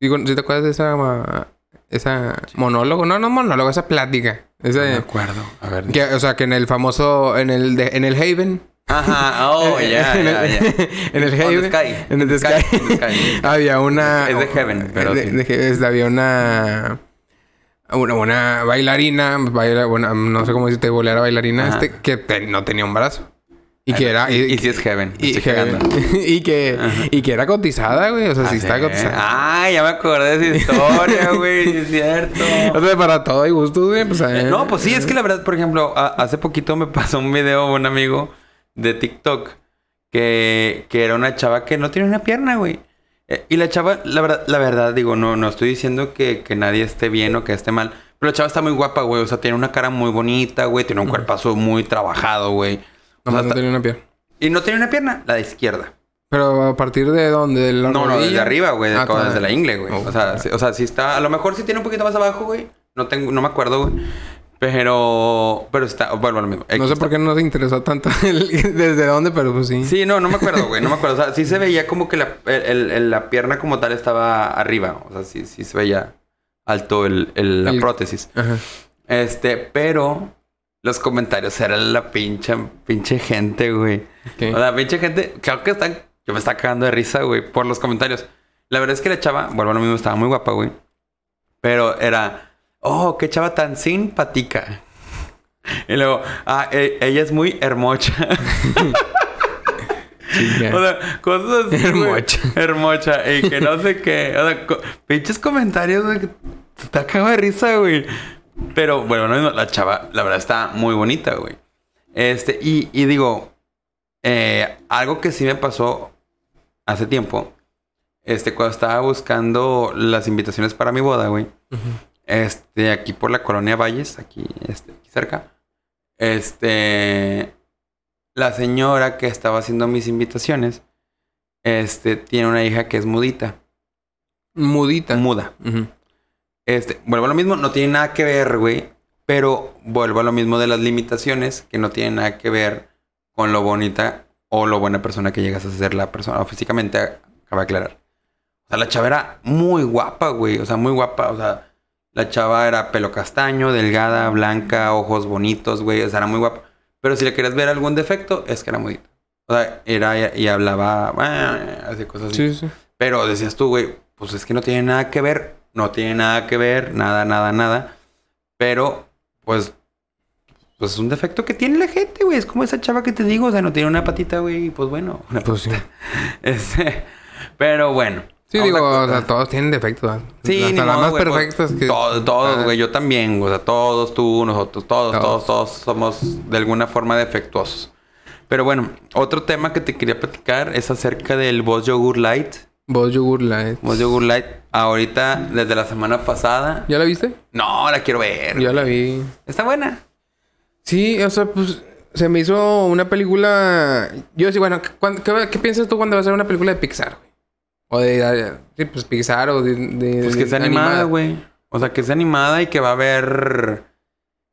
[SPEAKER 2] Digo, ¿sí te acuerdas de esa, esa monólogo? No, no monólogo, esa plática. Esa,
[SPEAKER 1] No me acuerdo. A ver.
[SPEAKER 2] que, o sea, que en el famoso, en el, de- en el Haven.
[SPEAKER 1] Ajá, oh, ya,
[SPEAKER 2] en,
[SPEAKER 1] ya,
[SPEAKER 2] el,
[SPEAKER 1] ya.
[SPEAKER 2] en el.
[SPEAKER 1] Sky.
[SPEAKER 2] En el
[SPEAKER 1] Sky,
[SPEAKER 2] había una...
[SPEAKER 1] Es de Heaven, pero
[SPEAKER 2] de- había una... Una, una bailarina, baila, bueno, no sé cómo decirte, bolera bailarina,
[SPEAKER 1] Ajá.
[SPEAKER 2] este, que te- no tenía un brazo. Y que era...
[SPEAKER 1] Y, y si es Heaven.
[SPEAKER 2] y,
[SPEAKER 1] cagando.
[SPEAKER 2] y que y que era cotizada, güey. O sea, sí
[SPEAKER 1] Ah,
[SPEAKER 2] está
[SPEAKER 1] sí.
[SPEAKER 2] cotizada.
[SPEAKER 1] Ah, ya me acordé de esa historia, güey. es cierto.
[SPEAKER 2] O sea, para todo hay gusto, güey. Pues, eh,
[SPEAKER 1] No, pues sí, es que la verdad, por ejemplo, a- hace poquito me pasó un video un amigo de TikTok que, que era una chava que no tiene una pierna, güey. Eh, y la chava, la verdad, la verdad, digo, no, no estoy diciendo que, que nadie esté bien o que esté mal. Pero la chava está muy guapa, güey. O sea, tiene una cara muy bonita, güey. Tiene un cuerpazo muy trabajado, güey. O sea,
[SPEAKER 2] no
[SPEAKER 1] está-
[SPEAKER 2] tenía una pierna.
[SPEAKER 1] Y no tiene una pierna, la de izquierda.
[SPEAKER 2] Pero a partir de dónde? ¿De la
[SPEAKER 1] No, no, desde arriba, güey.
[SPEAKER 2] Ah, toda-
[SPEAKER 1] desde la ingle, güey.
[SPEAKER 2] Oh,
[SPEAKER 1] o, sea, sí, o sea, sí está... A lo mejor sí tiene un poquito más abajo, güey. No tengo... No me acuerdo, güey. Pero... Pero está... Bueno, lo mismo.
[SPEAKER 2] No sé por qué no te interesó tanto el- desde dónde, pero pues sí.
[SPEAKER 1] Sí, no, no me acuerdo, güey. No me acuerdo. O sea, sí se veía como que la, el- el- la pierna como tal estaba arriba. O sea, sí, sí se veía alto el, la prótesis.
[SPEAKER 2] Ajá.
[SPEAKER 1] Este, pero... Los comentarios eran la pinche... Pinche gente, güey.
[SPEAKER 2] Ok.
[SPEAKER 1] O sea, pinche gente, claro que están. Yo me estaba cagando de risa, güey, por los comentarios. La verdad es que la chava, vuelvo a lo mismo, estaba muy guapa, güey. Pero era, oh, qué chava tan simpática. Y luego, ah, e- ella es muy hermosa. O sea, cosas así.
[SPEAKER 2] Hermocha.
[SPEAKER 1] Hermocha. Y que no sé qué. O sea, co- pinches comentarios, güey, que te acaba de risa, güey. Pero bueno, no, la chava, la verdad, está muy bonita, güey. Este, y, y digo, eh, algo que sí me pasó hace tiempo, este, cuando estaba buscando las invitaciones para mi boda, güey,
[SPEAKER 2] Ujú.
[SPEAKER 1] Este, aquí por la colonia Valles, aquí, este, aquí cerca, este, la señora que estaba haciendo mis invitaciones, este, tiene una hija que es mudita,
[SPEAKER 2] Mudita.
[SPEAKER 1] muda. Este, vuelvo a lo mismo, no tiene nada que ver, güey. Pero vuelvo a lo mismo de las limitaciones, que no tienen nada que ver con lo bonita o lo buena persona que llegas a ser la persona. O físicamente, acaba de aclarar. O sea, la chava era muy guapa, güey. O sea, muy guapa. O sea, la chava era pelo castaño, delgada, blanca, ojos bonitos, güey. O sea, era muy guapa. Pero si le querías ver algún defecto, es que era mudita. O sea, era y hablaba, así cosas así.
[SPEAKER 2] Sí, sí.
[SPEAKER 1] Pero decías tú, güey, pues es que no tiene nada que ver. No tiene nada que ver, nada, nada, nada. Pero, pues, pues es un defecto que tiene la gente, güey. Es como esa chava que te digo, o sea, no tiene una patita, güey. y Pues bueno, una
[SPEAKER 2] Pues sí.
[SPEAKER 1] Este, pero bueno.
[SPEAKER 2] Sí, digo, o sea, todos tienen defectos.
[SPEAKER 1] Sí,
[SPEAKER 2] Hasta las más
[SPEAKER 1] pues,
[SPEAKER 2] perfectas que...
[SPEAKER 1] Todos, todos,
[SPEAKER 2] Ah.
[SPEAKER 1] güey. Yo también, o sea, todos, tú, nosotros, todos, todos,
[SPEAKER 2] Todos.
[SPEAKER 1] somos de alguna forma defectuosos. Pero bueno, otro tema que te quería platicar es acerca del Boss Yogur Light.
[SPEAKER 2] Vos yogur light.
[SPEAKER 1] Boss Yogur Light, ahorita, desde la semana pasada.
[SPEAKER 2] ¿Ya la viste?
[SPEAKER 1] No, la quiero ver.
[SPEAKER 2] Ya la vi.
[SPEAKER 1] Está buena.
[SPEAKER 2] Sí, o sea, pues... Se me hizo una película... Yo sí, bueno, ¿cuán- ¿qué, qué piensas tú cuando vas a ver una película de Pixar, güey? O de... Sí, pues Pixar o de... de-
[SPEAKER 1] Pues que sea animada, güey. O sea, que sea animada y que va a haber.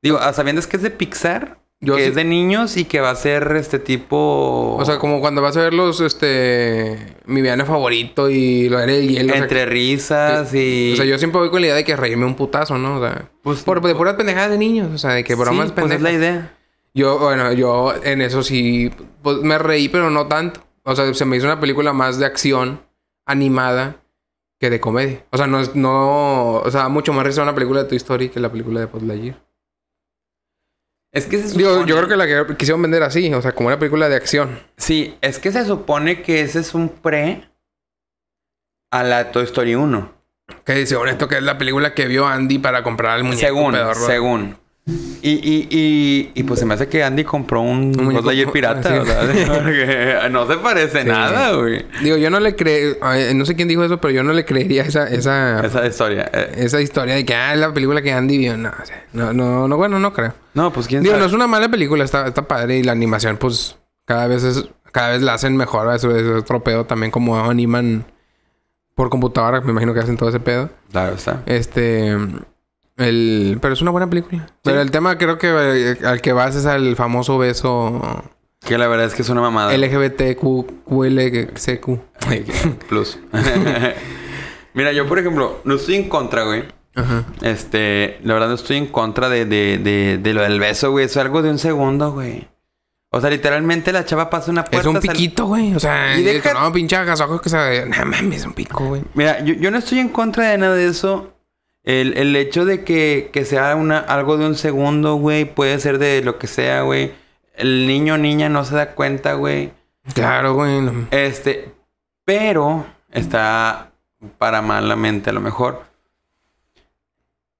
[SPEAKER 1] Digo, a sabiendas que es de Pixar,
[SPEAKER 2] Yo
[SPEAKER 1] que
[SPEAKER 2] sí-
[SPEAKER 1] es de niños y que va a ser este tipo.
[SPEAKER 2] O sea, como cuando vas a ver los, este... Mi villano favorito y lo era el hielo. o sea,
[SPEAKER 1] entre risas y.
[SPEAKER 2] O sea, yo siempre voy con la idea de que reírme un putazo, ¿no? O sea,
[SPEAKER 1] Pues-
[SPEAKER 2] por, de puras pendejadas de niños. O sea, de que bromas
[SPEAKER 1] sí, pues es la idea.
[SPEAKER 2] Yo, bueno, yo en eso sí pues, me reí, pero no tanto. O sea, se me hizo una película más de acción animada que de comedia. O sea, no es, no, o sea, mucho más risa una película de Toy Story que la película de Buzz Lightyear.
[SPEAKER 1] Es que se
[SPEAKER 2] Digo,
[SPEAKER 1] supone-
[SPEAKER 2] yo creo que la que quisieron vender así, o sea, como una película de acción.
[SPEAKER 1] Sí, es que se supone que ese es un pre a la Toy Story 1.
[SPEAKER 2] Que dice, honesto, que es la película que vio Andy para comprar el muñeco.
[SPEAKER 1] Según,
[SPEAKER 2] pedorro.
[SPEAKER 1] según. Y, y, y, y pues se me hace que Andy compró un, Buzz Lightyear pirata,
[SPEAKER 2] sí.
[SPEAKER 1] no se parece
[SPEAKER 2] Sí.
[SPEAKER 1] nada, güey.
[SPEAKER 2] Digo, yo no le creo, no sé quién dijo eso, pero yo no le creería esa, esa,
[SPEAKER 1] Esa historia. eh.
[SPEAKER 2] esa historia de que, ah, es la película que Andy vio. No, no, no, no, bueno, no creo.
[SPEAKER 1] No, pues quién
[SPEAKER 2] Digo, no es una mala película, está, está padre y la animación, pues, cada vez es, cada vez la hacen mejor. Eso es otro pedo también, como animan por computadora, me imagino que hacen todo ese pedo.
[SPEAKER 1] Claro, está.
[SPEAKER 2] Este, el, pero es una buena película. Pero el tema creo que eh, al que vas es al famoso beso
[SPEAKER 1] Que la verdad es que es una mamada.
[SPEAKER 2] LGBTQLCQ.
[SPEAKER 1] Plus. Mira, yo por ejemplo, no estoy en contra, güey.
[SPEAKER 2] Ajá.
[SPEAKER 1] Este, la verdad no estoy en contra de, de, de, de lo del beso, güey. Es algo de un segundo, güey. O sea, literalmente la chava pasa una puerta.
[SPEAKER 2] Es un piquito, güey. O sea,
[SPEAKER 1] Y
[SPEAKER 2] y
[SPEAKER 1] deja-
[SPEAKER 2] no, pinche agasajo que se... No mames, es un pico, güey.
[SPEAKER 1] Mira, yo, yo no estoy en contra de nada de eso. El, el hecho de que, que sea una, algo de un segundo, güey, puede ser de lo que sea, güey. El niño o niña no se da cuenta, güey.
[SPEAKER 2] Claro, güey. no.
[SPEAKER 1] Este, pero está para malamente a lo mejor.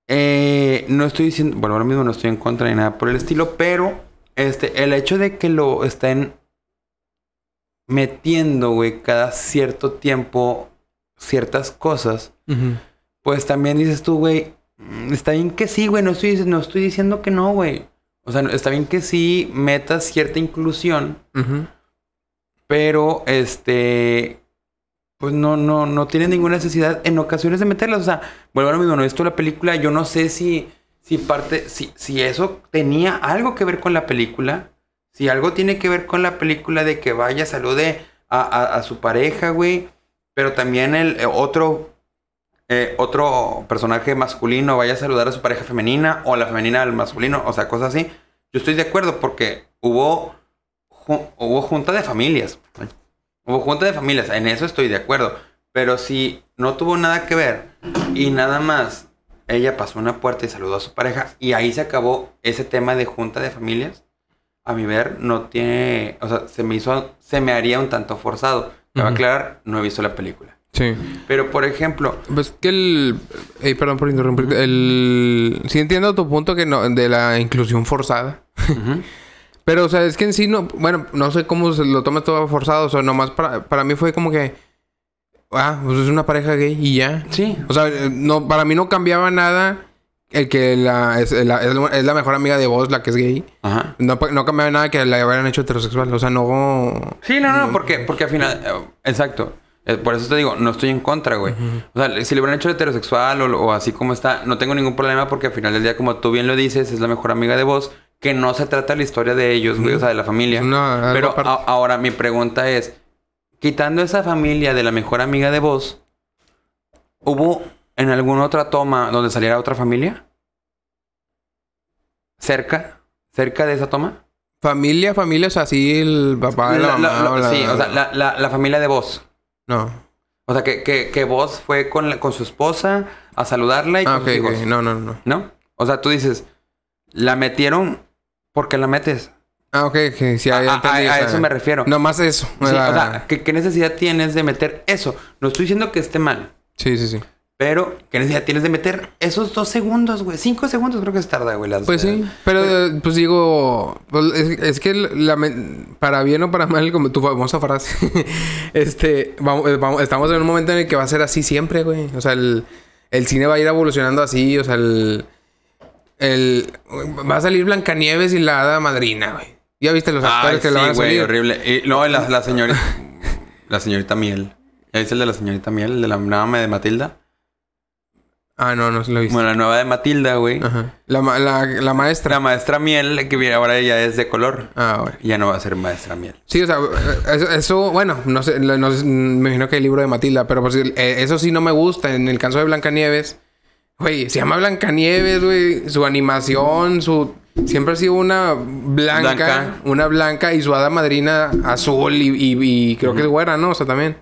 [SPEAKER 1] Eh, no estoy diciendo, bueno, ahora mismo no estoy en contra ni nada por el estilo, pero este, el hecho de que lo estén metiendo, güey, cada cierto tiempo ciertas cosas,
[SPEAKER 2] Ujú.
[SPEAKER 1] Pues también dices tú, güey, está bien que sí, güey, no estoy, no estoy diciendo que no, güey. O sea, está bien que sí metas cierta inclusión, pero este pues no no no tiene ninguna necesidad en ocasiones de meterlas o sea vuelvo a lo mismo no he visto la película yo no sé si si parte si si eso tenía algo que ver con la película si algo tiene que ver con la película de que vaya salude a, a, a su pareja güey pero también el eh, otro eh, otro personaje masculino vaya a saludar a su pareja femenina o la femenina al masculino o sea cosas así yo estoy de acuerdo porque hubo ju- hubo junta de familias. Hubo junta de familias, en eso estoy de acuerdo. Pero si no tuvo nada que ver y nada más ella pasó una puerta y saludó a su pareja y ahí se acabó ese tema de junta de familias, a mi ver no tiene, o sea, se me hizo, se me haría un tanto forzado. Me va a aclarar, no he visto la película.
[SPEAKER 2] Sí.
[SPEAKER 1] Pero por ejemplo,
[SPEAKER 2] Pues que el... Ey, perdón por interrumpirte. El... Sí entiendo tu punto que no... De la inclusión forzada.
[SPEAKER 1] ujú,
[SPEAKER 2] Pero, o sea, es que en sí no... Bueno, no sé cómo se lo tomas todo forzado. O sea, nomás para, para mí fue como que... Ah, pues es una pareja gay y ya.
[SPEAKER 1] sí,
[SPEAKER 2] O sea, eh, no, para mí no cambiaba nada el que la es, la, es la- mejor amiga de vos, la que es gay.
[SPEAKER 1] ajá.
[SPEAKER 2] No, no cambiaba nada que la hubieran hecho heterosexual. O sea, no...
[SPEAKER 1] Sí, no, no, porque, porque al final, eh, exacto. Eh, Por eso te digo, no estoy en contra, güey. O sea, si le hubieran hecho heterosexual o, o así como está, no tengo ningún problema porque al final del día, como tú bien lo dices, es la mejor amiga de vos, que no se trata la historia de ellos, güey, o sea, de la familia.
[SPEAKER 2] Algo
[SPEAKER 1] Pero a- ahora mi pregunta es, quitando esa familia de la mejor amiga de vos, ¿hubo en alguna otra toma donde saliera otra familia? ¿Cerca? ¿Cerca de esa toma?
[SPEAKER 2] Familia, familia, o sea, sí, el papá, la,
[SPEAKER 1] La- la-
[SPEAKER 2] mamá...
[SPEAKER 1] la-
[SPEAKER 2] o la-
[SPEAKER 1] sí, o sea, la familia de vos.
[SPEAKER 2] No.
[SPEAKER 1] O sea, que, que, que vos fue con, la- con su esposa a saludarla y
[SPEAKER 2] Ah,
[SPEAKER 1] con
[SPEAKER 2] ok,
[SPEAKER 1] sus hijos.
[SPEAKER 2] No, no, no.
[SPEAKER 1] ¿No? O sea, tú dices, la metieron porque la metes.
[SPEAKER 2] Ah, ok, ok. Sí,
[SPEAKER 1] A, a- eso me refiero.
[SPEAKER 2] No más eso.
[SPEAKER 1] Sí, o sea, ¿qué, qué necesidad tienes de meter eso? No estoy diciendo que esté mal,
[SPEAKER 2] sí, sí, sí.
[SPEAKER 1] Pero ¿qué necesidad tienes de meter esos dos segundos, güey? Cinco segundos creo que se tarda, güey. las-
[SPEAKER 2] Pues sí, pero pues digo, pues, es, es que la, para bien o para mal, como tu famosa frase, este, vamos, eh, vamos- estamos en un momento en el que va a ser así siempre, güey. O sea, el, el cine va a ir evolucionando así, o sea, el, el va a salir Blancanieves y la hada madrina, güey. Ya viste los actores
[SPEAKER 1] Ay,
[SPEAKER 2] que
[SPEAKER 1] sí,
[SPEAKER 2] la van a
[SPEAKER 1] güey, horrible. Y no, la, la señorita... la señorita Miel. ¿Ya viste el de la señorita Miel? El de la nave de Matilda.
[SPEAKER 2] Ah, no, no se lo he visto.
[SPEAKER 1] Bueno, la nueva de Matilda, güey.
[SPEAKER 2] Ajá. La, ma- la, la maestra.
[SPEAKER 1] La maestra Miel, que ahora ya es de color.
[SPEAKER 2] Ah, bueno.
[SPEAKER 1] Ya no va a ser maestra Miel.
[SPEAKER 2] Sí, o sea, eso, eso, bueno, no sé, no sé, me imagino que hay libro de Matilda, pero pues eh, eso sí no me gusta. En el caso de Blancanieves, güey, se llama Blancanieves, güey, su animación, su... Siempre ha sido una blanca,
[SPEAKER 1] Blanca.
[SPEAKER 2] una blanca y su hada madrina azul y, y- y creo que es güera, ¿no? O sea, también.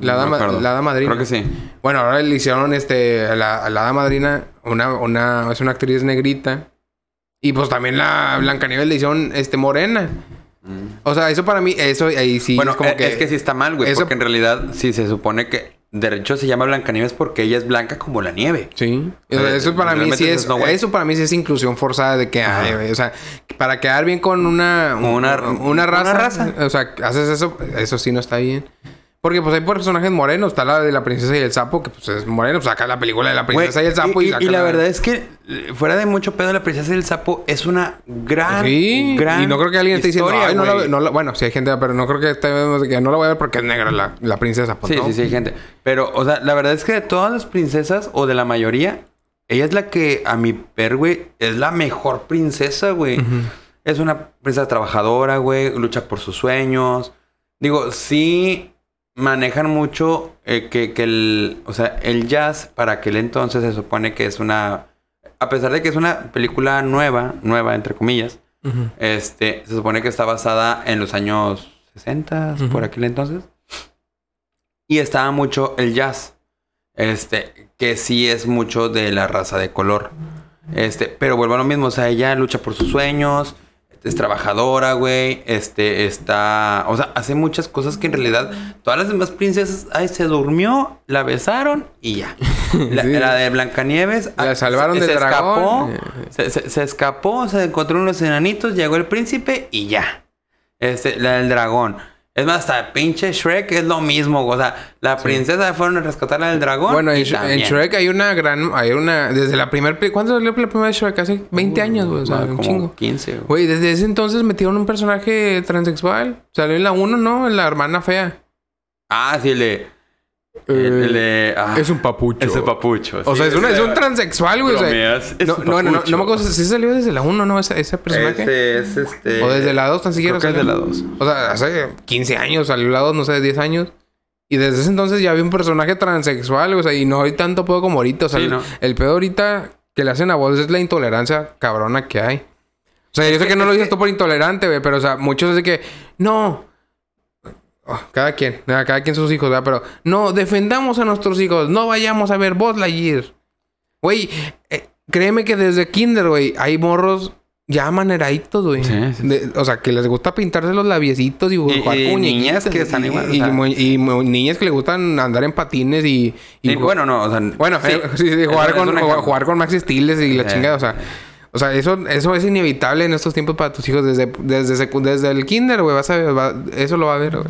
[SPEAKER 2] La
[SPEAKER 1] No
[SPEAKER 2] hada,
[SPEAKER 1] me
[SPEAKER 2] ma-
[SPEAKER 1] acuerdo.
[SPEAKER 2] la hada madrina.
[SPEAKER 1] Creo que sí.
[SPEAKER 2] Bueno, ahora le hicieron este, a la, a la hada madrina, una, una, es una actriz negrita. Y pues también la Blancanieves le hicieron este morena. O sea, eso para mí, eso ahí sí
[SPEAKER 1] bueno,
[SPEAKER 2] es como
[SPEAKER 1] eh,
[SPEAKER 2] que.
[SPEAKER 1] es que sí está mal, güey.
[SPEAKER 2] eso-
[SPEAKER 1] Porque en realidad sí se supone que de hecho se llama Blancanieves porque ella es blanca como la nieve.
[SPEAKER 2] Sí. O sea, eso para mí sí es.
[SPEAKER 1] no,
[SPEAKER 2] eso para mí sí es inclusión forzada de que, ay, güey, o sea, para quedar bien con una.
[SPEAKER 1] Una-
[SPEAKER 2] una
[SPEAKER 1] una
[SPEAKER 2] raza.
[SPEAKER 1] raza.
[SPEAKER 2] O sea, haces eso, eso sí no está bien. Porque pues hay personajes morenos, está la de la princesa y el sapo, que pues es moreno, pues saca la película de la
[SPEAKER 1] Güey,
[SPEAKER 2] princesa y el sapo y,
[SPEAKER 1] y,
[SPEAKER 2] saca
[SPEAKER 1] y la verdad es que eh, fuera de mucho pedo la princesa y el sapo es una gran
[SPEAKER 2] Sí,
[SPEAKER 1] gran
[SPEAKER 2] y no creo que alguien esté diciendo,
[SPEAKER 1] historia,
[SPEAKER 2] Ay, no la-
[SPEAKER 1] güey".
[SPEAKER 2] no la- bueno, sí hay gente, pero no creo que, esté- que no la voy a ver porque es negra la, la princesa. Pues,
[SPEAKER 1] Sí,
[SPEAKER 2] no.
[SPEAKER 1] sí, sí, hay gente. Pero, o sea, la verdad es que de todas las princesas, o de la mayoría, ella es la que, a mi ver, güey, es la mejor princesa, güey. Es una princesa trabajadora, güey, lucha por sus sueños. Digo, sí manejan mucho eh, que, que el, o sea, el jazz para aquel entonces se supone que es una, a pesar de que es una película nueva, nueva entre comillas, este, se supone que está basada en los años 60,
[SPEAKER 2] Ujú.
[SPEAKER 1] por aquel entonces. Y estaba mucho el jazz. Este, que sí es mucho de la raza de color. Este, pero vuelvo a lo mismo, o sea, ella lucha por sus sueños, es trabajadora, güey, este, está, o sea, hace muchas cosas que en realidad todas las demás princesas, ay, se durmió, la besaron y ya. La,
[SPEAKER 2] Sí.
[SPEAKER 1] la de Blancanieves,
[SPEAKER 2] La
[SPEAKER 1] ah,
[SPEAKER 2] salvaron
[SPEAKER 1] se,
[SPEAKER 2] del
[SPEAKER 1] se
[SPEAKER 2] dragón.
[SPEAKER 1] escapó, se, se- se escapó, se encontró unos enanitos, llegó el príncipe y ya. Este, la del dragón. Es más, hasta pinche Shrek es lo mismo. O sea, la princesa fueron a rescatar al dragón.
[SPEAKER 2] Bueno, en, Sh- en
[SPEAKER 1] también.
[SPEAKER 2] Shrek hay una gran, hay una, desde la primera, ¿cuándo salió la primera Shrek? Hace 20 años, güey, o sea, un chingo.
[SPEAKER 1] 15. güey.
[SPEAKER 2] Güey, desde ese entonces metieron un personaje transexual. Salió en la 1, ¿no? En la hermana fea.
[SPEAKER 1] Ah, sí, el El, el de. ah,
[SPEAKER 2] Es un papucho.
[SPEAKER 1] Ese papucho.
[SPEAKER 2] O
[SPEAKER 1] sí,
[SPEAKER 2] sea, es, una-
[SPEAKER 1] ese
[SPEAKER 2] es un transexual, güey. o sea,
[SPEAKER 1] bromeas, es
[SPEAKER 2] no, no, no, no, me acuerdo si salió desde la 1, ¿no? Ese, ese personaje.
[SPEAKER 1] Este es este.
[SPEAKER 2] O desde la 2 tan siquiera.
[SPEAKER 1] Creo que es de
[SPEAKER 2] salió.
[SPEAKER 1] la 2.
[SPEAKER 2] O sea, hace 15 años salió la 2, no sé, 10 años. Y desde ese entonces ya había un personaje transexual, o sea, y no hay tanto pedo como ahorita. O sea,
[SPEAKER 1] Sí,
[SPEAKER 2] el, el pedo ahorita que le hacen a vos es la intolerancia cabrona que hay. O sea, yo sé que no lo dices tú por intolerante, güey, pero o sea, muchos es de que, no. Oh, cada quien, nada, cada quien sus hijos, ¿verdad? Pero no, defendamos a nuestros hijos, no vayamos a ver Buzz Lightyear. Güey, eh, créeme que desde Kinder, güey, hay morros ya maneraditos, güey.
[SPEAKER 1] Sí, sí,
[SPEAKER 2] De- O sea, que les gusta pintarse los labiecitos y,
[SPEAKER 1] Y-
[SPEAKER 2] jugar
[SPEAKER 1] y
[SPEAKER 2] con
[SPEAKER 1] niñas que están
[SPEAKER 2] y,
[SPEAKER 1] igual, o
[SPEAKER 2] Y,
[SPEAKER 1] sea.
[SPEAKER 2] y niñas que les gustan andar en patines y... y
[SPEAKER 1] bueno, no, o sea.
[SPEAKER 2] bueno, eh, jugar, con, jugar, con Maxi Stiles y la chingada, o sea... O sea, eso, eso es inevitable en estos tiempos para tus hijos. Desde, desde, desde el kinder, güey, vas a ver, va- eso lo va a ver, güey.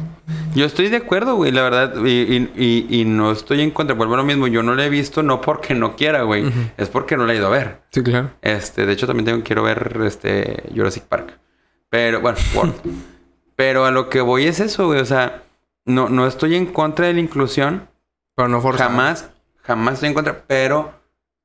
[SPEAKER 1] Yo estoy de acuerdo, güey, la verdad. Y, y, y, y no estoy en contra. Vuelvo a lo mismo. Yo no la he visto no porque no quiera, güey. Es porque no la he ido a ver.
[SPEAKER 2] Sí, claro.
[SPEAKER 1] Este, de hecho, también tengo, quiero ver este Jurassic Park. Pero, bueno, World. Pero a lo que voy es eso, güey. O sea, no, no estoy en contra de la inclusión.
[SPEAKER 2] Pero no forzar.
[SPEAKER 1] Jamás, jamás estoy en contra. Pero,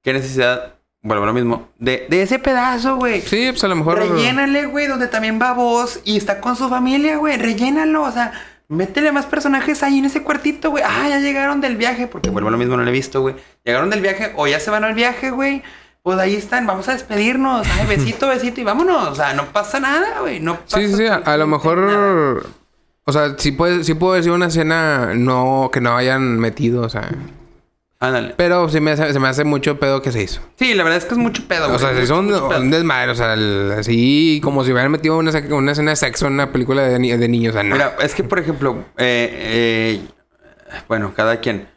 [SPEAKER 1] ¿qué necesidad? Vuelvo a lo mismo. De, de ese pedazo, güey.
[SPEAKER 2] Sí, pues a lo mejor...
[SPEAKER 1] Rellénale, güey, donde también va vos y está con su familia, güey. Rellénalo, o sea, métele más personajes ahí en ese cuartito, güey. Ah, ya llegaron del viaje, porque vuelvo a lo mismo, no lo he visto, güey. Llegaron del viaje o ya se van al viaje, güey. Pues ahí están, vamos a despedirnos. Ay, besito, besito y vámonos. O sea, no pasa nada, güey. No pasa
[SPEAKER 2] Sí, sí, sí. A, a lo
[SPEAKER 1] nada.
[SPEAKER 2] mejor... O sea, sí, puede, sí puedo decir una escena no, que no hayan metido, o sea...
[SPEAKER 1] Ándale.
[SPEAKER 2] Pero sí me hace, se me hace mucho pedo que se hizo.
[SPEAKER 1] Sí, la verdad es que es mucho pedo,
[SPEAKER 2] O sea,
[SPEAKER 1] güey. Mucho pedo.
[SPEAKER 2] un desmadre, o sea, el- así como si hubieran metido una, una escena de sexo en una película de, ni- de niños. O sea, no.
[SPEAKER 1] Mira, es que, por ejemplo, eh, eh, bueno, cada quien.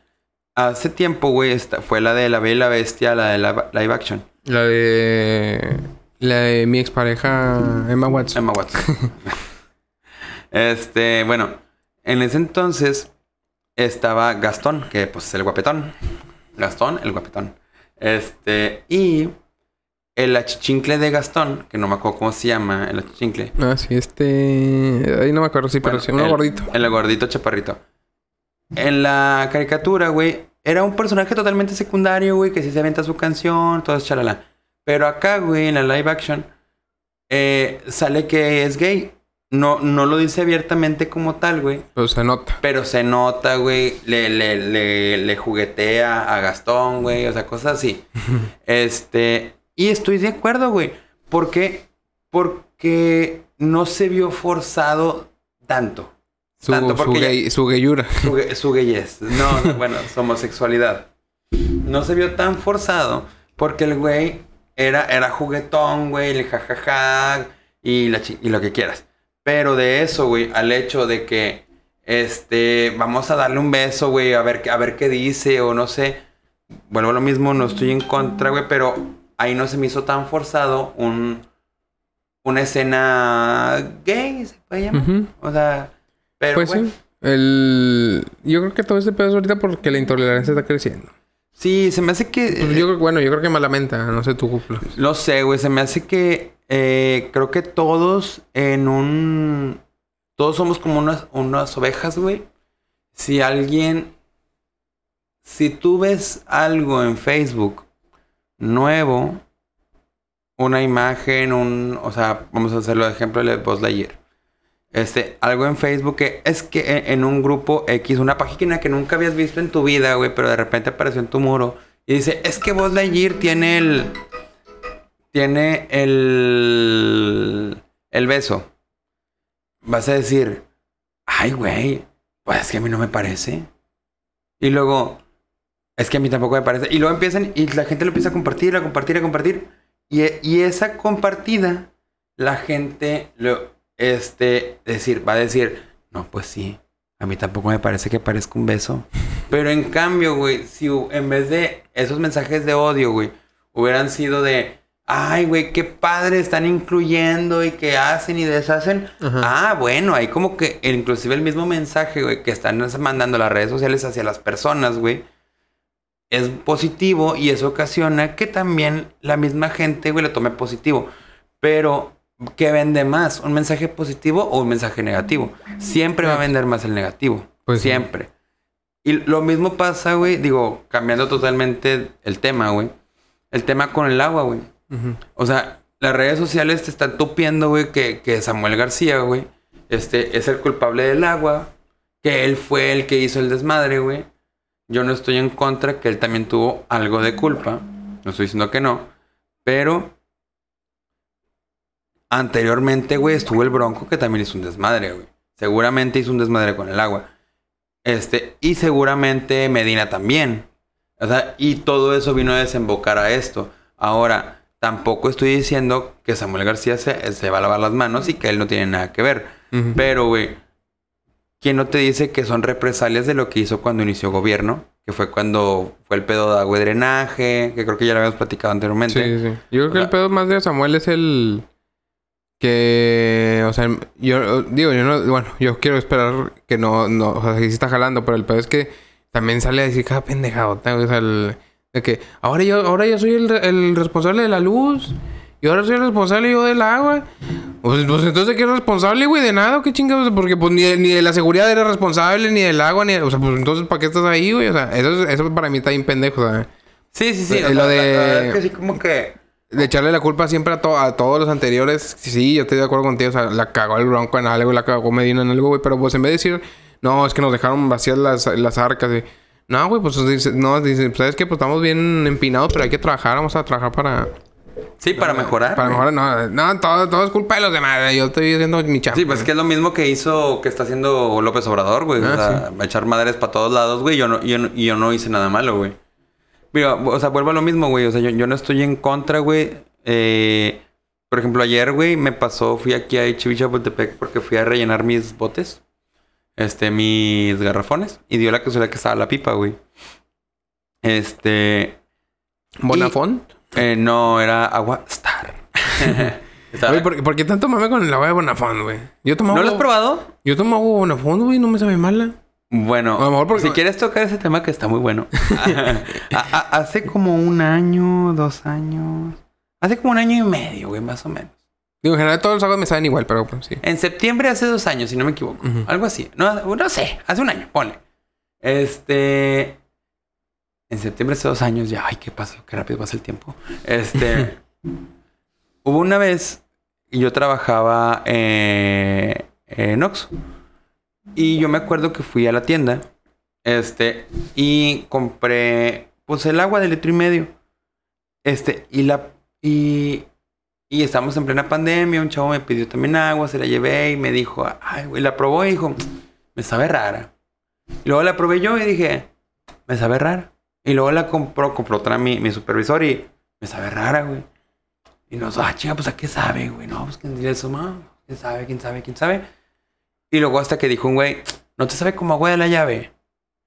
[SPEAKER 1] Hace tiempo, güey, esta- fue la de La Bella y la Bestia, la de la live action.
[SPEAKER 2] La de. La de mi expareja Emma Watson.
[SPEAKER 1] Emma Watson. este, bueno, en ese entonces estaba Gastón, que pues es el guapetón. Gastón, el guapetón. Este, y el achichincle de Gastón, que no me acuerdo cómo se llama, el achichincle.
[SPEAKER 2] Ah, sí, este. Ahí no me acuerdo, sí, pero
[SPEAKER 1] Bueno,
[SPEAKER 2] sí, uno
[SPEAKER 1] el-
[SPEAKER 2] gordito.
[SPEAKER 1] El gordito chaparrito. En la caricatura, güey, era un personaje totalmente secundario, güey, que sí se avienta su canción, todo es chalala. Pero acá, güey, en la live action, eh, sale que es gay. No, no lo dice abiertamente como tal, güey.
[SPEAKER 2] Pero se nota.
[SPEAKER 1] Pero se nota, güey. Le, le, le, le juguetea a Gastón, güey. O sea, cosas así. este. Y estoy de acuerdo, güey. ¿Por qué? Porque no se vio forzado tanto.
[SPEAKER 2] Su,
[SPEAKER 1] Tanto
[SPEAKER 2] su,
[SPEAKER 1] porque ya-
[SPEAKER 2] gay- su gayura.
[SPEAKER 1] Su, su gayez. No, no, bueno, su homosexualidad. No se vio tan forzado porque el güey era, era juguetón, güey, el jajaja y, la y lo que quieras. Pero de eso, güey, al hecho de que, este, vamos a darle un beso, güey, a ver, qué- a ver qué dice o no sé. Vuelvo a lo mismo, no estoy en contra, güey, pero ahí no se me hizo tan forzado un, una escena gay, se puede llamar. O sea, pero
[SPEAKER 2] Pues sí. El... Yo creo que todo este pedo es ahorita porque la intolerancia está creciendo.
[SPEAKER 1] Sí, se me hace que.
[SPEAKER 2] Pues yo creo, bueno, yo creo que malamente, no sé cúpula.
[SPEAKER 1] No sé, güey. Se me hace que. Eh, creo que todos en un. Todos somos como unas, unas ovejas, güey. Si alguien. Si tú ves algo en Facebook nuevo, una imagen, un. O sea, vamos a hacerlo de ejemplo de Buzz. Este, algo en Facebook que es que en, en un grupo X, una página que nunca habías visto en tu vida, güey, pero de repente apareció en tu muro y dice, es que Buzz tiene el, tiene el, el beso. Vas a decir, ay, güey, pues es que a mí no me parece. Y luego, es que a mí tampoco me parece. Y luego empiezan y la gente lo empieza a compartir, a compartir, a compartir. Y, y esa compartida, la gente lo, este, decir, va a decir, no, pues sí, a mí tampoco me parece que parezca un beso. Pero en cambio, güey, si en vez de esos mensajes de odio, güey, hubieran sido de, ay, güey, qué padre, están incluyendo y que hacen y deshacen.
[SPEAKER 2] Ajá.
[SPEAKER 1] Ah, bueno, ahí como que inclusive el mismo mensaje, güey, que están mandando las redes sociales hacia las personas, güey, es positivo y eso ocasiona que también la misma gente, güey, lo tome positivo. Pero, ¿qué vende más? ¿Un mensaje positivo o un mensaje negativo? Siempre va a vender más el negativo.
[SPEAKER 2] Pues sí.
[SPEAKER 1] Siempre. Y lo mismo pasa, güey, digo, cambiando totalmente el tema, güey. El tema con el agua, güey. O sea, las redes sociales te están tupiendo, güey, que, que Samuel García, güey, este, es el culpable del agua, que él fue el que hizo el desmadre, güey. Yo no estoy en contra, que él también tuvo algo de culpa. No estoy diciendo que no. Pero anteriormente, güey, estuvo el Bronco que también hizo un desmadre, güey. Seguramente hizo un desmadre con el agua. Este, y seguramente Medina también. O sea, y todo eso vino a desembocar a esto. Ahora, tampoco estoy diciendo que Samuel García se, se va a lavar las manos y que él no tiene nada que ver. Pero, güey, ¿quién no te dice que son represalias de lo que hizo cuando inició gobierno? Que fue cuando fue el pedo de agua y drenaje, que creo que ya lo habíamos platicado anteriormente.
[SPEAKER 2] Sí, sí. Yo creo que el pedo más de Samuel es el que, o sea, yo digo, yo no, bueno, yo quiero esperar que no, no, o sea, que sí está jalando, pero el pedo es que también sale a decir cada pendejadota, o sea, el, de que ahora yo, ahora yo soy el, el responsable de la luz y ahora soy el responsable yo del agua. Pues, pues entonces, ¿qué es responsable, güey? De nada, ¿o ¿qué chingados? Porque pues ni de, ni de la seguridad eres responsable, ni del agua, ni de- o sea, pues entonces, ¿para qué estás ahí, güey? O sea, eso, es- eso para mí está bien pendejo, sea.
[SPEAKER 1] Sí, sí, sí.
[SPEAKER 2] Eh,
[SPEAKER 1] o
[SPEAKER 2] lo
[SPEAKER 1] sea, la- la
[SPEAKER 2] de-
[SPEAKER 1] verdad es que sí, como que...
[SPEAKER 2] De echarle la culpa siempre a, to- a todos los anteriores. Sí, yo estoy de acuerdo contigo. O sea, la cagó el Bronco en algo, la cagó Medina en algo, güey. Pero pues en vez de decir, no, es que nos dejaron vacías las, las arcas. güey. No, güey, pues dice, no, dice, ¿sabes qué? Pues estamos bien empinados, pero hay que trabajar. Vamos a trabajar para...
[SPEAKER 1] Sí, para mejorar.
[SPEAKER 2] Para mejorar. No, no todo, todo es culpa de los demás. Yo estoy haciendo mi chamba.
[SPEAKER 1] Sí, pues es que es lo mismo que hizo, que está haciendo López Obrador, güey.
[SPEAKER 2] Ah,
[SPEAKER 1] o sea, echar madres para todos lados, güey. Yo no, yo, no- yo no hice nada malo, güey. Mira, o sea, vuelvo a lo mismo, güey. O sea, yo, yo no estoy en contra, güey. Eh, por ejemplo, ayer, güey, me pasó, fui aquí a Chapultepec porque fui a rellenar mis botes. Este, mis garrafones. Y dio la casualidad que estaba la pipa, güey. Este.
[SPEAKER 2] ¿Bonafont?
[SPEAKER 1] eh, no, era agua Star.
[SPEAKER 2] Oye, ¿por, por qué tanto mame con el agua de Bonafont, güey? Yo tomo
[SPEAKER 1] ¿No lo has probado?
[SPEAKER 2] Yo tomo agua Bonafont, güey. No me sabe mala.
[SPEAKER 1] Bueno,
[SPEAKER 2] A lo mejor porque-
[SPEAKER 1] si quieres tocar ese tema que está muy bueno. A- a- hace como un año, dos años. Hace como un año y medio, güey, más o menos.
[SPEAKER 2] Digo, en general todos los aguas me saben igual, pero pues sí.
[SPEAKER 1] En septiembre hace dos años, si no me equivoco. Algo así. No, no sé, hace un año, ponle. Este. en septiembre hace dos años, ya, ay, qué pasó, qué rápido pasa el tiempo. Este, hubo una vez, y yo trabajaba eh, en Oxxo. Y yo me acuerdo que fui a la tienda, este, y compré, pues el agua de litro y medio. Este, y la, y, y estamos en plena pandemia, un chavo me pidió también agua, se la llevé y me dijo, ay, güey, la probó y dijo, me sabe rara. Y luego la probé yo y dije, me sabe rara. Y luego la compró, compró otra mi, mi supervisor y me sabe rara, güey. Y nos, ah, chinga, pues a qué sabe, güey. No, pues quién dice eso, no, quién sabe, quién sabe, quién sabe. Y luego hasta que dijo un güey, ¿no te sabe como agua de la llave?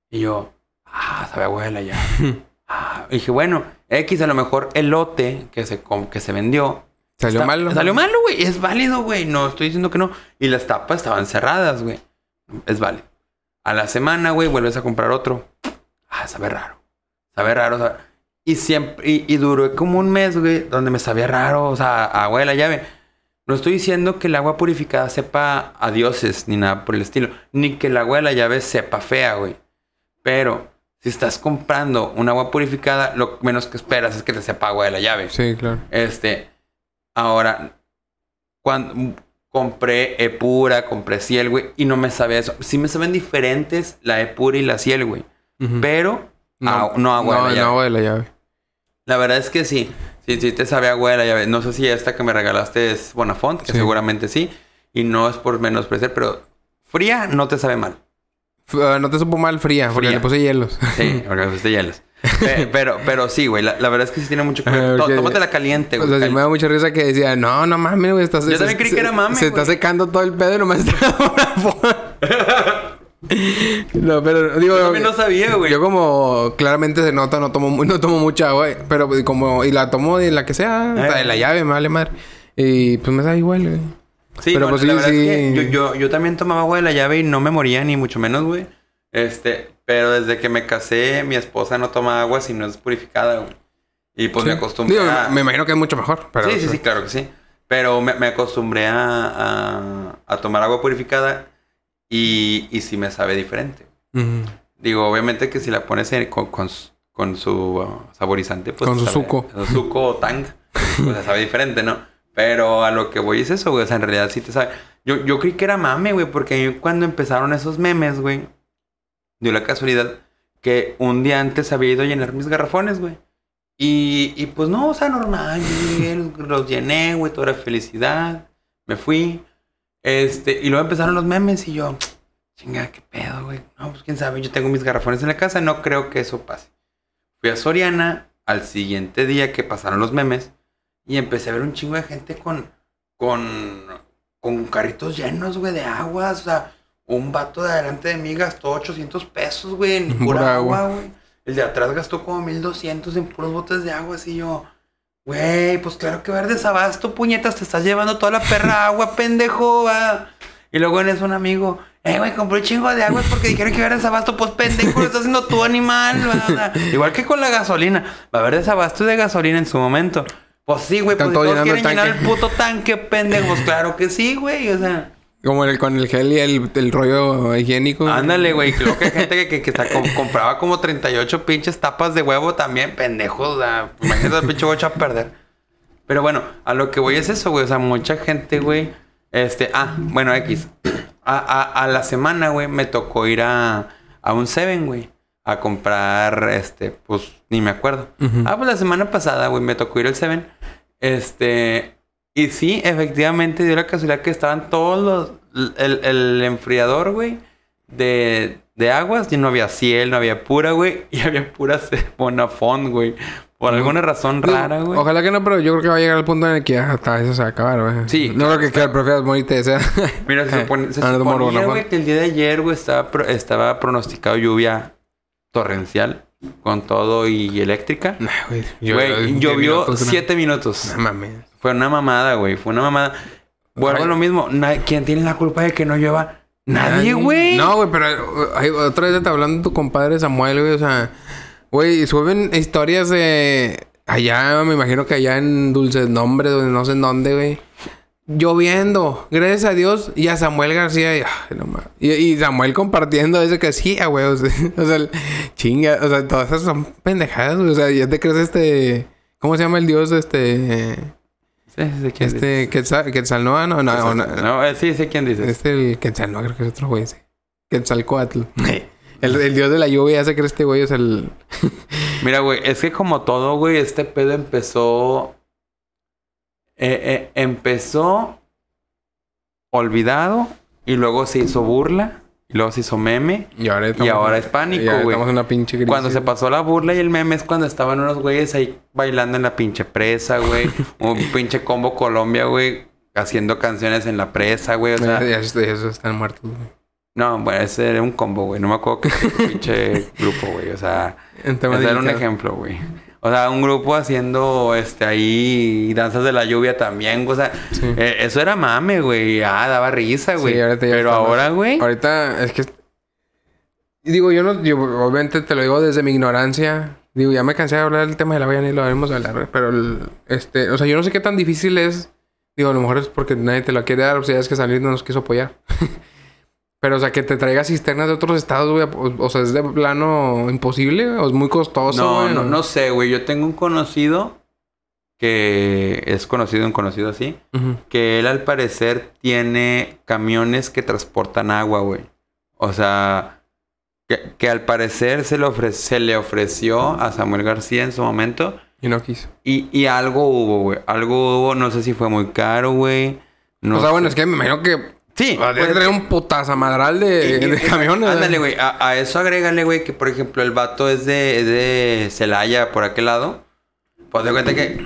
[SPEAKER 1] Y yo, ah, sabe agua de la llave. ah, y dije, bueno, X a lo mejor el lote que se, que se vendió.
[SPEAKER 2] Salió
[SPEAKER 1] está-
[SPEAKER 2] malo.
[SPEAKER 1] Salió malo, güey. Es válido, güey. No estoy diciendo que no. Y las tapas estaban cerradas, güey. Es válido. A la semana, güey, vuelves a comprar otro. Ah, sabe raro. Sabe raro. sabe- Y siempre, y, y duró como un mes, güey, donde me sabía raro, o sea, agua de la llave. No estoy diciendo que el agua purificada sepa a dioses, ni nada por el estilo. Ni que el agua de la llave sepa fea, güey. Pero, si estás comprando un agua purificada, lo menos que esperas es que te sepa agua de la llave.
[SPEAKER 2] Sí, claro.
[SPEAKER 1] Este, ahora, cuando compré Epura, compré Ciel, güey, y no me sabía eso. Sí me saben diferentes la Epura y la Ciel, güey. Pero, no agua
[SPEAKER 2] no,
[SPEAKER 1] de la
[SPEAKER 2] no
[SPEAKER 1] llave.
[SPEAKER 2] agua de la llave.
[SPEAKER 1] La verdad es que sí. Sí, sí te sabe agua de la llave. No sé si esta que me regalaste es Bonafont, que
[SPEAKER 2] Sí.
[SPEAKER 1] seguramente sí. Y no es por menospreciar, pero fría no te sabe mal.
[SPEAKER 2] Ah, no te supo mal fría, porque
[SPEAKER 1] Fría.
[SPEAKER 2] le puse hielos.
[SPEAKER 1] Sí, porque pues te hielos. Pe- Pero, pero sí, güey. La, la verdad es que sí tiene mucho que ver.
[SPEAKER 2] Ah,
[SPEAKER 1] Tó-
[SPEAKER 2] ok.
[SPEAKER 1] Tómatela caliente,
[SPEAKER 2] O
[SPEAKER 1] güey.
[SPEAKER 2] sea, sí me da mucha risa que decía, no, no mames, güey. Estás,
[SPEAKER 1] Yo también creí que era mame,
[SPEAKER 2] Se está secando todo el pedo y nomás está No, pero digo.
[SPEAKER 1] Yo no sabía, güey.
[SPEAKER 2] Yo como claramente se nota, no tomo, no tomo mucha agua, güey, pero pues, como, y la tomo de la que sea,
[SPEAKER 1] Eh.
[SPEAKER 2] de la llave, me vale madre. Y pues me da igual, güey.
[SPEAKER 1] Sí,
[SPEAKER 2] Pero,
[SPEAKER 1] bueno,
[SPEAKER 2] pues, sí,
[SPEAKER 1] la verdad
[SPEAKER 2] sí.
[SPEAKER 1] es que yo, yo, yo también tomaba agua de la llave y no me moría, ni mucho menos, güey. Este, pero desde que me casé, mi esposa no toma agua si no es purificada, güey. Y pues
[SPEAKER 2] Sí.
[SPEAKER 1] me acostumbré
[SPEAKER 2] Digo,
[SPEAKER 1] a...
[SPEAKER 2] me imagino que es mucho mejor, pero...
[SPEAKER 1] sí, sí, sí, claro que sí. Pero me, me acostumbré a, a, a tomar agua purificada y, y sí me sabe diferente.
[SPEAKER 2] Ujú.
[SPEAKER 1] Digo, obviamente que si la pones en- con, con, su- con su uh, saborizante, pues...
[SPEAKER 2] Con su
[SPEAKER 1] sabe-
[SPEAKER 2] suco.
[SPEAKER 1] Su suco o tang, pues le sabe diferente, ¿no? Pero a lo que voy es eso, güey. O sea, en realidad sí te sabe... Yo, yo creí que era mame, güey, porque cuando empezaron esos memes, güey, dio la casualidad que un día antes había ido a llenar mis garrafones, güey. Y, y pues no, o sea, normal. Los llené, güey, toda la felicidad. Me fui. Este, y luego empezaron los memes y yo, chinga, qué pedo, güey. No, pues quién sabe, yo tengo mis garrafones en la casa, no creo que eso pase. Fui a Soriana al siguiente día que pasaron los memes y empecé a ver un chingo de gente con, con, con carritos llenos, güey, de aguas. O sea, un vato de adelante de mí gastó 800 pesos, güey, en
[SPEAKER 2] Pura
[SPEAKER 1] pura
[SPEAKER 2] agua.
[SPEAKER 1] güey. El de atrás gastó como 1200 en puros botes de agua, así yo. Güey, pues claro que va a haber desabasto, puñetas, te estás llevando toda la perra agua, pendejo, va. Y luego en eso un amigo, eh, güey, compré un chingo de agua porque dijeron que iba a haber desabasto, pues pendejo, lo estás haciendo tú, animal. va. Igual que con la gasolina, va a haber desabasto de gasolina en su momento. Pues sí, güey, pues
[SPEAKER 2] todos llenando el
[SPEAKER 1] quieren llenar el puto tanque, pendejos, claro que sí, güey, o sea.
[SPEAKER 2] Como el, con el gel y el, el rollo higiénico.
[SPEAKER 1] Ándale, güey. Creo que hay gente que, que, que está- com- compraba como 38 pinches tapas de huevo también, pendejos. Imagínate el pinche bocho a perder. Pero bueno, a lo que voy es eso, güey. O sea, mucha gente, güey. Este, ah, bueno, X. A, a, a la semana, güey, me tocó ir a, a un Seven, güey. A comprar, este, pues, ni me acuerdo. Ah, pues la semana pasada, güey, me tocó ir al Seven. Este. Y sí, efectivamente dio la casualidad que estaban todos los. El, el enfriador, güey, de, de aguas. Y no había ciel, no había pura, güey. Y había pura Bonafont, güey. Por alguna razón rara, güey.
[SPEAKER 2] Ojalá que no, pero yo creo que va a llegar al punto en el que ya hasta eso se va a acabar, güey.
[SPEAKER 1] Sí,
[SPEAKER 2] No creo que, que prefieras morirte de esa.
[SPEAKER 1] Mira, se, supone- se
[SPEAKER 2] Ah, no
[SPEAKER 1] suponía, güey, que el día de ayer, güey, estaba, pro- estaba pronosticado lluvia torrencial con todo y eléctrica.
[SPEAKER 2] Nah, güey. Yo-
[SPEAKER 1] Güey, llovió siete minutos.
[SPEAKER 2] No mames.
[SPEAKER 1] Fue una mamada, güey. Fue una mamada. Vuelvo a lo mismo. ¿Quién tiene la culpa de que no llueva? Nadie, güey.
[SPEAKER 2] No, güey, pero eh, otra vez te hablando de tu compadre Samuel, güey. O sea, güey, suben historias de allá, me imagino que allá en Dulces Nombres, donde no sé en dónde, güey. lloviendo, gracias a Dios, y a Samuel García, y, ay, no mames. y, y Samuel compartiendo eso que hacía, güey, o sea, o sea, chinga, o sea, todas esas son pendejadas, güey, o sea, ya te crees este, ¿cómo se llama el dios, este,
[SPEAKER 1] Sí, sí, sé quién
[SPEAKER 2] este, Quetzal, Quetzalnoa, no, no,
[SPEAKER 1] dices.
[SPEAKER 2] no,
[SPEAKER 1] No, eh, sí, sé quién dices.
[SPEAKER 2] este, el Quetzalnoa, creo que es otro güey, sí. Quetzalcoatl. el, el dios de la lluvia, ya se cree este güey es el...
[SPEAKER 1] Mira, güey, es que como todo, güey, este pedo empezó. eh, eh, empezó olvidado y luego se hizo burla y luego se hizo meme.
[SPEAKER 2] Y ahora, estamos-
[SPEAKER 1] Y ahora es pánico, güey.
[SPEAKER 2] Estamos en una pinche crisis.
[SPEAKER 1] Cuando se pasó la burla y el meme es cuando estaban unos güeyes ahí bailando en la pinche presa, güey. Un pinche combo Colombia, güey. Haciendo canciones en la presa, güey. O sea,
[SPEAKER 2] ya, ya- ya están muertos, güey.
[SPEAKER 1] no, bueno, ese era un combo, güey. No me acuerdo qué pinche grupo, güey. O sea, ese era un ejemplo, güey. O sea, un grupo haciendo este ahí danzas de la lluvia también, o sea,
[SPEAKER 2] Sí.
[SPEAKER 1] eh, eso era mame, güey. Ah, daba risa, güey.
[SPEAKER 2] Sí, ahorita ya
[SPEAKER 1] Pero ahora, güey.
[SPEAKER 2] Ahorita es que... Digo, yo no... Yo, obviamente te lo digo desde mi ignorancia. Digo, ya me cansé de hablar del tema de la Bayana y lo haremos hablar. Pero, el- este... O sea, yo no sé qué tan difícil es. Digo, a lo mejor es porque nadie te lo quiere dar. O sea, es que salir no nos quiso apoyar. Pero, o sea, que te traiga cisternas de otros estados, güey. O, o sea, es de plano imposible. O es muy costoso,
[SPEAKER 1] No,
[SPEAKER 2] güey.
[SPEAKER 1] no, no sé, güey. Yo tengo un conocido que es conocido, un conocido así, que él al parecer tiene camiones que transportan agua, güey. O sea, que, que al parecer se le, ofre- se le ofreció a Samuel García en su momento.
[SPEAKER 2] Y no quiso.
[SPEAKER 1] Y, y algo hubo, güey. Algo hubo, no sé si fue muy caro, güey. No
[SPEAKER 2] o sea, bueno, es que me imagino que...
[SPEAKER 1] Sí.
[SPEAKER 2] Debe
[SPEAKER 1] pues,
[SPEAKER 2] traer un putazamadral de,
[SPEAKER 1] y-
[SPEAKER 2] de camiones.
[SPEAKER 1] Ándale,
[SPEAKER 2] güey.
[SPEAKER 1] A, a eso agrégale, güey, que por ejemplo el vato es de, es de Celaya, por aquel lado. Pues de cuenta que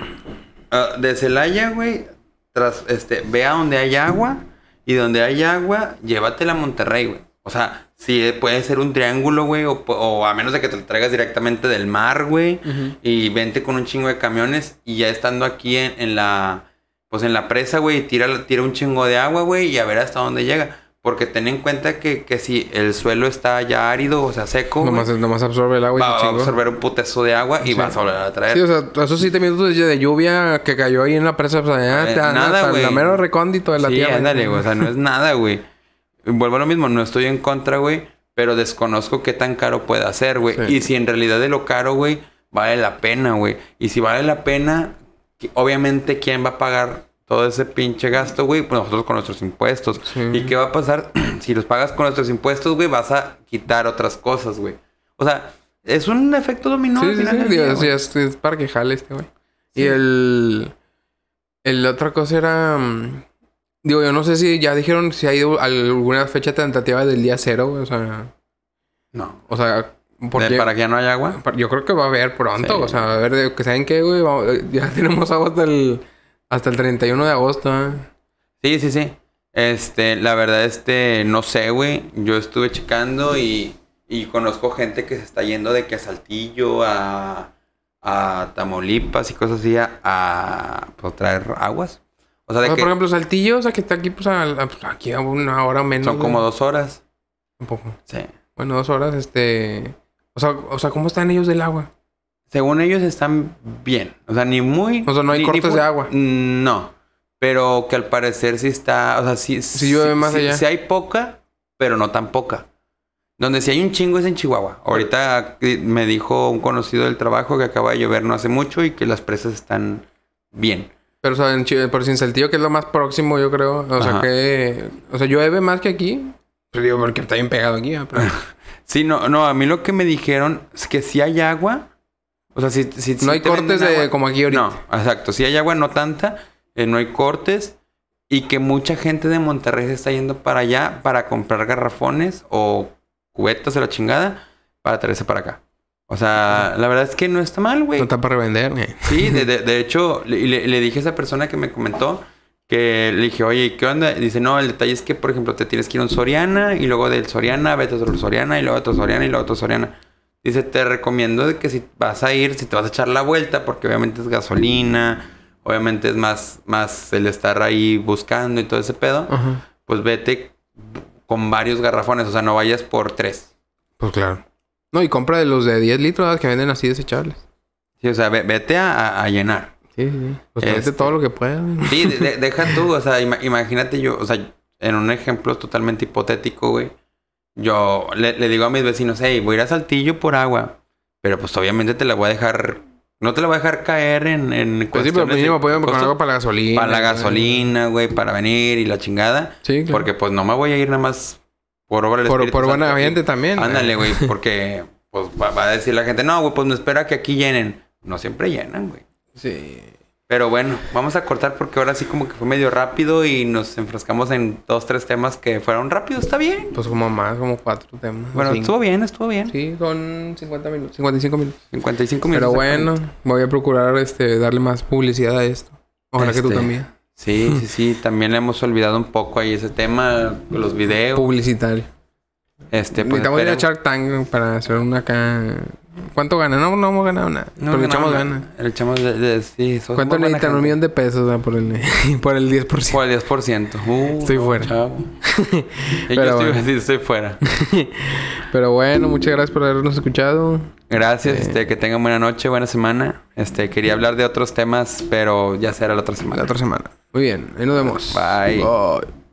[SPEAKER 1] ah, de Celaya, güey, tras, este, ve a donde hay agua. Y donde hay agua, llévatela a Monterrey, güey. O sea, sí puede ser un triángulo, güey. O, o a menos de que te lo traigas directamente del mar, güey. Y vente con un chingo de camiones. Y ya estando aquí en, en la. Pues en la presa, güey. Tira, tira un chingo de agua, güey. Y a ver hasta dónde llega. Porque ten en cuenta que, que si el suelo está ya árido, o sea, seco,
[SPEAKER 2] Nomás, nomás absorbe el agua y
[SPEAKER 1] va, a absorber un putazo de agua y
[SPEAKER 2] Sí.
[SPEAKER 1] vas a volver a traer.
[SPEAKER 2] Sí, o sea, esos siete minutos de, lluvia que cayó ahí en la presa,
[SPEAKER 1] Eh,
[SPEAKER 2] te dan
[SPEAKER 1] nada, güey.
[SPEAKER 2] la mero recóndito de la
[SPEAKER 1] sí,
[SPEAKER 2] tierra.
[SPEAKER 1] ándale, güey. O sea, no es nada, güey. Vuelvo a lo mismo, no estoy en contra, güey. Pero desconozco qué tan caro puede ser, güey.
[SPEAKER 2] Sí.
[SPEAKER 1] Y si en realidad de lo caro, güey, vale la pena, güey. Y si vale la pena, obviamente, ¿quién va a pagar todo ese pinche gasto, güey? Pues nosotros con nuestros impuestos.
[SPEAKER 2] Sí.
[SPEAKER 1] ¿Y qué va a pasar? si los pagas con nuestros impuestos, güey, vas a quitar otras cosas, güey. O sea, es un efecto dominó.
[SPEAKER 2] Sí, sí,
[SPEAKER 1] día,
[SPEAKER 2] es, es para que jale este, güey. Y el... El otra cosa era... mm, Digo, yo no sé si ya dijeron si hay alguna fecha tentativa del día cero, güey. O sea...
[SPEAKER 1] No.
[SPEAKER 2] O sea...
[SPEAKER 1] ¿De-
[SPEAKER 2] Porque...
[SPEAKER 1] ¿Para que ya no haya agua?
[SPEAKER 2] Yo creo que va a haber pronto.
[SPEAKER 1] Sí.
[SPEAKER 2] O sea, a ver, de- que ¿saben qué, güey? Ya tenemos agua hasta el... Hasta el 31 de agosto, ¿eh?
[SPEAKER 1] Sí, sí, sí. Este, la verdad, este, no sé, güey. Yo estuve checando y, y conozco gente que se está yendo de que a Saltillo, a, a Tamaulipas y cosas así, a, a, pues, traer aguas. O sea,
[SPEAKER 2] O
[SPEAKER 1] de
[SPEAKER 2] sea,
[SPEAKER 1] que
[SPEAKER 2] por ejemplo, Saltillo, o sea, que está aquí, pues, a, pues, aquí a una hora menos.
[SPEAKER 1] son como dos horas.
[SPEAKER 2] Un poco.
[SPEAKER 1] Sí.
[SPEAKER 2] Bueno, dos horas, este... O sea, o sea, ¿cómo están ellos del agua?
[SPEAKER 1] Según ellos están bien. O sea, ni muy...
[SPEAKER 2] O sea, no hay
[SPEAKER 1] ni- ni
[SPEAKER 2] cortes de agua.
[SPEAKER 1] No. Pero que al parecer sí está... O sea, sí...
[SPEAKER 2] Sí llueve más
[SPEAKER 1] sí-
[SPEAKER 2] allá.
[SPEAKER 1] sí hay poca, pero no tan poca. Donde sí hay un chingo es en Chihuahua. Ahorita eh, me dijo un conocido del trabajo que acaba de llover no hace mucho y que las presas están bien.
[SPEAKER 2] Pero, o sea, en por si en Saltillo, que es lo más próximo, yo creo. O sea, que... O sea, llueve más que aquí. Pero digo, porque está bien pegado aquí, ¿eh? pero...
[SPEAKER 1] Sí, no, no, a mí lo que me dijeron es que si hay agua. O sea, si, si, si
[SPEAKER 2] no hay cortes de...
[SPEAKER 1] agua-
[SPEAKER 2] Como aquí ahorita.
[SPEAKER 1] No, exacto. Si hay agua, no tanta. eh, no hay cortes. Y que mucha gente de Monterrey se está yendo para allá para comprar garrafones o cubetas de la chingada para traerse para acá. O sea, la verdad es que no está mal, güey.
[SPEAKER 2] No está para revender, güey.
[SPEAKER 1] Sí, de, de- de hecho, le- le dije a esa persona que me comentó que le dije, oye, ¿qué onda? Dice, no, el detalle es que, por ejemplo, te tienes que ir a un Soriana y luego del Soriana vete a otro Soriana y luego a otro Soriana y luego a otro Soriana. Dice, te recomiendo de que si vas a ir, si te vas a echar la vuelta, porque obviamente es gasolina, obviamente es más, más el estar ahí buscando y todo ese pedo,
[SPEAKER 2] Ajá.
[SPEAKER 1] pues vete con varios garrafones, o sea, no vayas por tres.
[SPEAKER 2] Pues claro. No, y compra de los de 10 litros que venden así desechables.
[SPEAKER 1] Sí, o sea, ve- vete a llenar.
[SPEAKER 2] Sí, sí. Pues
[SPEAKER 1] Este-
[SPEAKER 2] todo lo que pueda. güey.
[SPEAKER 1] Sí, de- de- deja tú, o sea, ima- imagínate yo, o sea, en un ejemplo totalmente hipotético, güey. Yo le, le digo a mis vecinos, hey, voy a ir a Saltillo por agua. Pero pues obviamente te la voy a dejar, no te la voy a dejar caer en, en
[SPEAKER 2] Pues sí, pero mínimo con algo para la gasolina.
[SPEAKER 1] para la gasolina, güey, para venir y la chingada.
[SPEAKER 2] Sí, claro.
[SPEAKER 1] Porque pues no me voy a ir nada más por obra del
[SPEAKER 2] por,
[SPEAKER 1] Espíritu
[SPEAKER 2] por buena
[SPEAKER 1] Santo.
[SPEAKER 2] gente también.
[SPEAKER 1] Ándale, güey, porque pues va, va a decir la gente, no, güey, pues me espera que aquí llenen. No siempre llenan, güey.
[SPEAKER 2] Sí.
[SPEAKER 1] Pero bueno, vamos a cortar porque ahora sí como que fue medio rápido y nos enfrascamos en dos, tres temas que fueron rápidos. Está bien.
[SPEAKER 2] Pues como más, como cuatro temas.
[SPEAKER 1] Bueno,
[SPEAKER 2] cinco.
[SPEAKER 1] estuvo bien, estuvo bien.
[SPEAKER 2] Sí, con 50 minutos. 55 minutos.
[SPEAKER 1] 55 minutos.
[SPEAKER 2] Pero bueno, voy a procurar este darle más publicidad a esto. Ojalá que tú
[SPEAKER 1] Este,
[SPEAKER 2] también.
[SPEAKER 1] Sí, sí, sí. También le hemos olvidado un poco ahí ese tema, los videos.
[SPEAKER 2] Publicitario.
[SPEAKER 1] Este, pues,
[SPEAKER 2] Necesitamos ir a Shark Tank para hacer una acá. ¿Cuánto gana? No, no hemos ganado nada.
[SPEAKER 1] No,
[SPEAKER 2] pero echamos
[SPEAKER 1] no,
[SPEAKER 2] ganas.
[SPEAKER 1] Le echamos de, de- sí,
[SPEAKER 2] ¿Cuánto necesitan? Un millón de pesos ah, por el, por el 10%.
[SPEAKER 1] Por el 10%. Uh,
[SPEAKER 2] Estoy fuera.
[SPEAKER 1] chavo. Yo
[SPEAKER 2] Pero
[SPEAKER 1] estoy,
[SPEAKER 2] bueno.
[SPEAKER 1] estoy fuera.
[SPEAKER 2] Pero bueno, muchas gracias por habernos escuchado.
[SPEAKER 1] Gracias,
[SPEAKER 2] Eh.
[SPEAKER 1] este, que tengan buena noche, buena semana. Este, quería hablar de otros temas, pero ya será la otra semana.
[SPEAKER 2] La otra semana. Muy bien, ahí nos vemos.
[SPEAKER 1] Bye.
[SPEAKER 2] Bye.